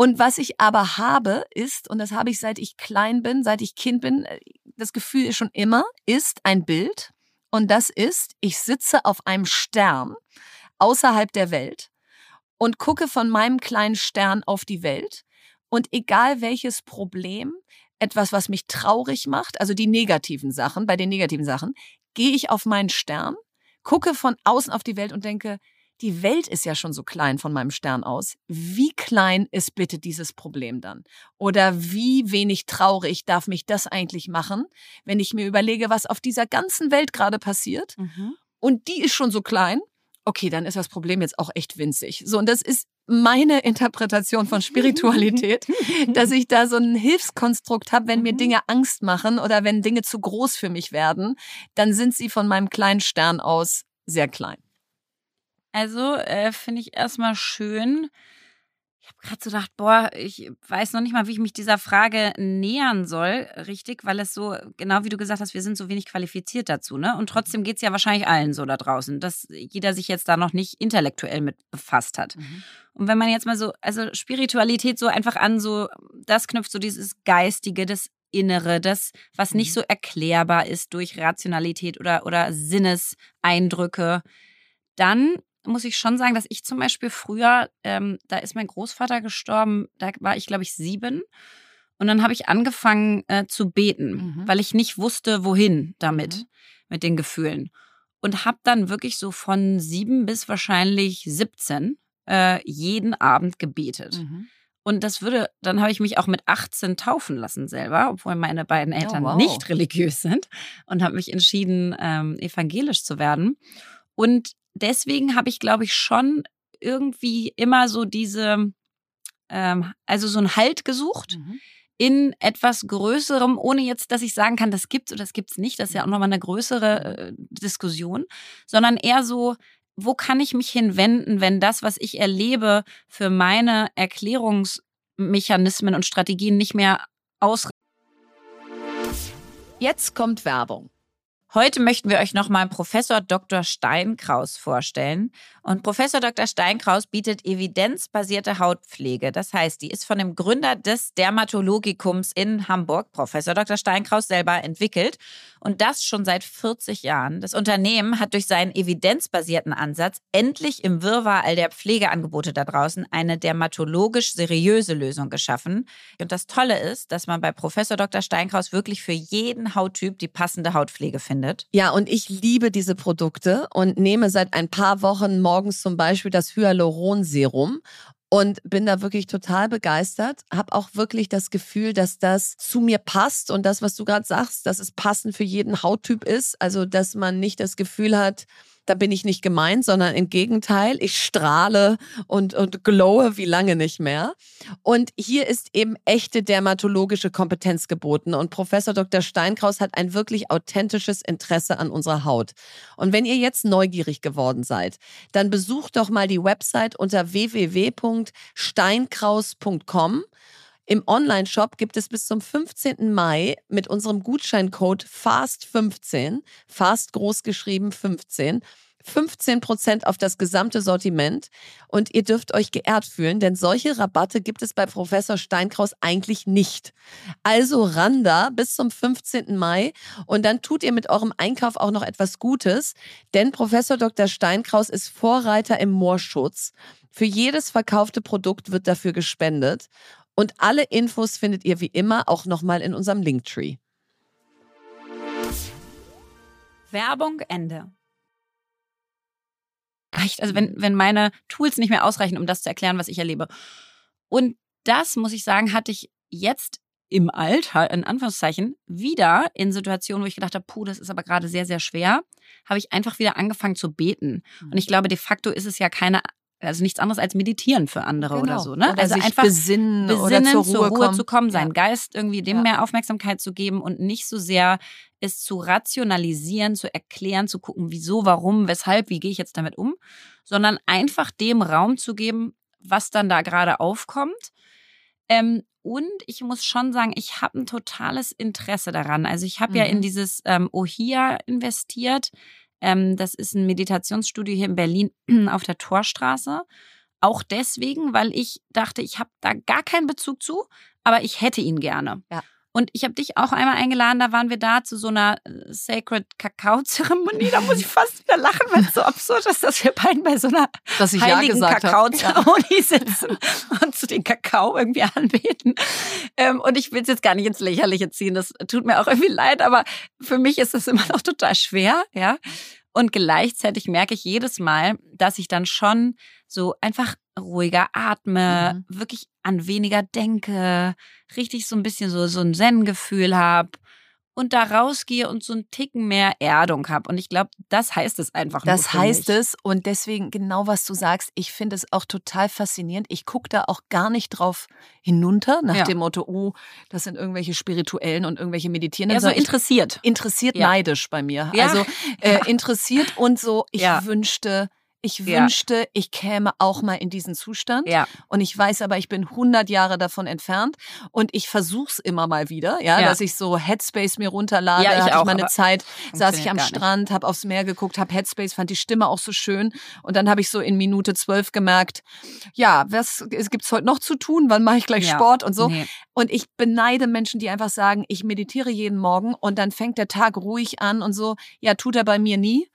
Und was ich aber habe, ist, und das habe ich seit ich klein bin, seit ich Kind bin, äh, das Gefühl ist schon immer, ist ein Bild. Und das ist, ich sitze auf einem Stern außerhalb der Welt und gucke von meinem kleinen Stern auf die Welt. Und egal welches Problem, etwas, was mich traurig macht, also die negativen Sachen, bei den negativen Sachen, gehe ich auf meinen Stern, gucke von außen auf die Welt und denke, die Welt ist ja schon so klein von meinem Stern aus. Wie klein ist bitte dieses Problem dann? Oder wie wenig traurig darf mich das eigentlich machen, wenn ich mir überlege, was auf dieser ganzen Welt gerade passiert? Mhm. Und die ist schon so klein okay, dann ist das Problem jetzt auch echt winzig. So, und das ist meine Interpretation von Spiritualität, dass ich da so ein Hilfskonstrukt habe, wenn mir mhm. Dinge Angst machen oder wenn Dinge zu groß für mich werden, dann sind sie von meinem kleinen Stern aus sehr klein. Also äh, finde ich erstmal schön, ich habe gerade so gedacht, boah, ich weiß noch nicht mal, wie ich mich dieser Frage nähern soll, richtig, weil es so, genau wie du gesagt hast, wir sind so wenig qualifiziert dazu, ne? Und trotzdem geht es ja wahrscheinlich allen so da draußen, dass jeder sich jetzt da noch nicht intellektuell mit befasst hat. Mhm. Und wenn man jetzt mal so, also Spiritualität so einfach an, so, das knüpft so dieses Geistige, das Innere, das, was nicht mhm. so erklärbar ist durch Rationalität oder, oder Sinneseindrücke, dann muss ich schon sagen, dass ich zum Beispiel früher, ähm, da ist mein Großvater gestorben, da war ich, glaube ich, sieben. Und dann habe ich angefangen äh, zu beten, mhm. weil ich nicht wusste, wohin damit, mhm. mit den Gefühlen. Und habe dann wirklich so von sieben bis wahrscheinlich 17 äh, jeden Abend gebetet. Mhm. Und das würde, dann habe ich mich auch mit 18 taufen lassen selber, obwohl meine beiden oh, Eltern oh, wow. nicht religiös sind und habe mich entschieden, ähm, evangelisch zu werden. Und deswegen habe ich, glaube ich, schon irgendwie immer so diese, ähm, also so einen Halt gesucht. Mhm. In etwas Größerem, ohne jetzt, dass ich sagen kann, das gibt's oder das gibt's nicht, das ist ja auch nochmal eine größere äh, Diskussion, sondern eher so, wo kann ich mich hinwenden, wenn das, was ich erlebe, für meine Erklärungsmechanismen und Strategien nicht mehr ausreicht. Jetzt kommt Werbung. Heute möchten wir euch nochmal Professor Dr. Steinkraus vorstellen. Und Professor Dr. Steinkraus bietet evidenzbasierte Hautpflege. Das heißt, die ist von dem Gründer des Dermatologikums in Hamburg, Professor Dr. Steinkraus, selber entwickelt. Und das schon seit 40 Jahren. Das Unternehmen hat durch seinen evidenzbasierten Ansatz endlich im Wirrwarr all der Pflegeangebote da draußen eine dermatologisch seriöse Lösung geschaffen. Und das Tolle ist, dass man bei Professor Dr. Steinkraus wirklich für jeden Hauttyp die passende Hautpflege findet findet. Ja, und ich liebe diese Produkte und nehme seit ein paar Wochen morgens zum Beispiel das Hyaluronserum und bin da wirklich total begeistert. Habe auch wirklich das Gefühl, dass das zu mir passt und das, was du gerade sagst, dass es passend für jeden Hauttyp ist. Also, dass man nicht das Gefühl hat, da bin ich nicht gemeint, sondern im Gegenteil, ich strahle und, und glowe wie lange nicht mehr. Und hier ist eben echte dermatologische Kompetenz geboten. Und Professor Dr. Steinkraus hat ein wirklich authentisches Interesse an unserer Haut. Und wenn ihr jetzt neugierig geworden seid, dann besucht doch mal die Website unter www.steinkraus.com. Im Online-Shop gibt es bis zum 15. Mai mit unserem Gutscheincode FAST15, FAST großgeschrieben 15, 15 Prozent auf das gesamte Sortiment und ihr dürft euch geehrt fühlen, denn solche Rabatte gibt es bei Professor Steinkraus eigentlich nicht. Also Randa bis zum 15. Mai und dann tut ihr mit eurem Einkauf auch noch etwas Gutes, denn Professor Dr. Steinkraus ist Vorreiter im Moorschutz. Für jedes verkaufte Produkt wird dafür gespendet und alle Infos findet ihr wie immer auch nochmal in unserem Linktree. Werbung Ende. Reicht, also wenn, wenn meine Tools nicht mehr ausreichen, um das zu erklären, was ich erlebe. Und das, muss ich sagen, hatte ich jetzt im Alter, in Anführungszeichen, wieder in Situationen, wo ich gedacht habe, puh, das ist aber gerade sehr, sehr schwer, habe ich einfach wieder angefangen zu beten. Und ich glaube, de facto ist es ja keine also nichts anderes als meditieren für andere Genau. oder so, ne? Oder also einfach besinnen, oder besinnen, zur Ruhe, kommen. zu kommen, seinen Ja. Geist irgendwie dem Ja. mehr Aufmerksamkeit zu geben und nicht so sehr es zu rationalisieren, zu erklären, zu gucken, wieso, warum, weshalb, wie gehe ich jetzt damit um, sondern einfach dem Raum zu geben, was dann da gerade aufkommt. Ähm, und ich muss schon sagen, ich habe ein totales Interesse daran. Also ich habe ja in Mhm. dieses ähm, OHIA investiert. Ähm, das ist ein Meditationsstudio hier in Berlin auf der Torstraße. Auch deswegen, weil ich dachte, ich habe da gar keinen Bezug zu, aber ich hätte ihn gerne. Ja. Und ich habe dich auch einmal eingeladen, da waren wir da zu so einer äh, Sacred Kakao-Zeremonie. Da muss ich fast wieder lachen, weil es so absurd ist, dass wir beiden bei so einer Dass ich ja heiligen habe. Kakao-Zeremonie sitzen und zu den Kakao irgendwie anbeten. Ähm, und ich will es jetzt gar nicht ins Lächerliche ziehen. Das tut mir auch irgendwie leid, aber für mich ist es immer noch total schwer, ja. Und gleichzeitig merke ich jedes Mal, dass ich dann schon so einfach ruhiger atme, wirklich an weniger denke, richtig so ein bisschen so, so ein Zen-Gefühl habe und da rausgehe und so einen Ticken mehr Erdung habe. Und ich glaube, das heißt es einfach Das heißt es und deswegen genau was du sagst, ich finde es auch total faszinierend. Ich gucke da auch gar nicht drauf hinunter nach Ja. dem Motto, oh, das sind irgendwelche spirituellen und irgendwelche Meditierenden. Eher so interessiert. interessiert Ja. neidisch bei mir. Ja. Also äh, interessiert und so, ich Ja. wünschte, ich Ja. wünschte, ich käme auch mal in diesen Zustand. Ja. Und ich weiß aber, ich bin 100 Jahre davon entfernt und ich versuch's immer mal wieder, ja, Ja. dass ich so Headspace mir runterlade. Ja, ich Hatte auch, ich mal eine aber Zeit, saß ich am. Strand, habe aufs Meer geguckt, habe Headspace, fand die Stimme auch so schön und dann habe ich so in Minute zwölf gemerkt, ja, was es gibt's heute noch zu tun? Wann mache ich gleich. Sport und so? Nee. Und ich beneide Menschen, die einfach sagen, ich meditiere jeden Morgen und dann fängt der Tag ruhig an und so. Ja, tut er bei mir nie.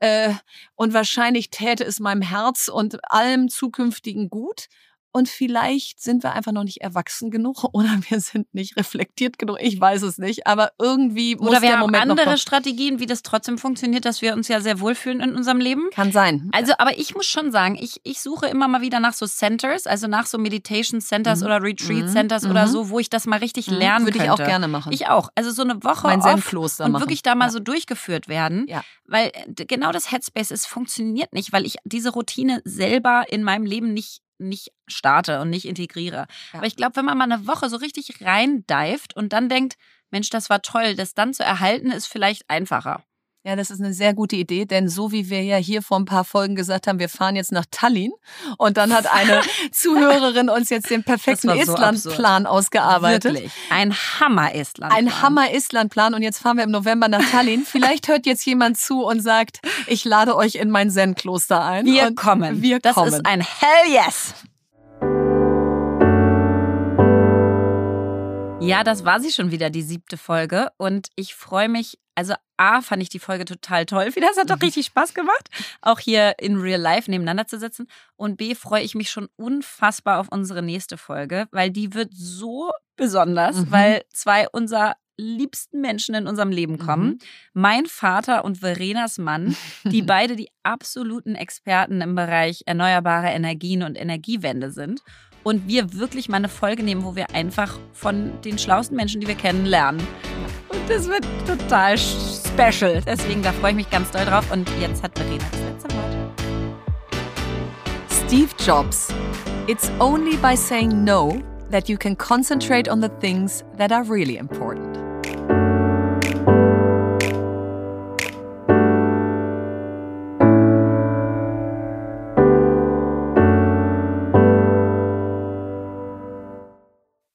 Äh, und wahrscheinlich täte es meinem Herz und allem Zukünftigen gut. Und vielleicht sind wir einfach noch nicht erwachsen genug oder wir sind nicht reflektiert genug. Ich weiß es nicht. Aber irgendwie muss Oder wir der haben Moment andere. Strategien, wie das trotzdem funktioniert, dass wir uns ja sehr wohlfühlen in unserem Leben. Kann sein. Also, aber ich muss schon sagen, ich, ich suche immer mal wieder nach so Centers, also nach so Meditation Centers Mhm. oder Retreat Mhm. Centers oder Mhm. so, wo ich das mal richtig Mhm. lernen Würde ich könnte. auch gerne machen. Ich auch. Also so eine Woche mein off und machen. wirklich da mal Ja. so durchgeführt werden. Ja. Weil äh, genau das Headspace ist, funktioniert nicht, weil ich diese Routine selber in meinem Leben nicht nicht starte und nicht integriere. Ja. Aber ich glaube, wenn man mal eine Woche so richtig reindeift und dann denkt, Mensch, das war toll, das dann zu erhalten, ist vielleicht einfacher. Ja, das ist eine sehr gute Idee, denn so wie wir ja hier vor ein paar Folgen gesagt haben, wir fahren jetzt nach Tallinn und dann hat eine Zuhörerin uns jetzt den perfekten Das so Estland-Plan ausgearbeitet. Wirklich. Ein Hammer-Estland. Ein Hammer-Estland-Plan und jetzt fahren wir im November nach Tallinn. Vielleicht hört jetzt jemand zu und sagt, ich lade euch in mein Zen-Kloster ein. Wir kommen. Wir das kommen. ist ein Hell Yes. Ja, das war sie schon wieder, die siebte Folge. Und ich freue mich, also A, fand ich die Folge total toll. Wieder, das hat Mhm. doch richtig Spaß gemacht, auch hier in Real Life nebeneinander zu sitzen. Und B, freue ich mich schon unfassbar auf unsere nächste Folge, weil die wird so besonders, Mhm. weil zwei unserer liebsten Menschen in unserem Leben Mhm. kommen. Mein Vater und Verenas Mann, die beide die absoluten Experten im Bereich erneuerbare Energien und Energiewende sind. Und wir wirklich mal eine Folge nehmen, wo wir einfach von den schlauesten Menschen, die wir kennen, lernen. Das wird total special. Deswegen, da freue ich mich ganz doll drauf. Und jetzt hat Verena das letzte Wort. Steve Jobs. It's only by saying no that you can concentrate on the things that are really important.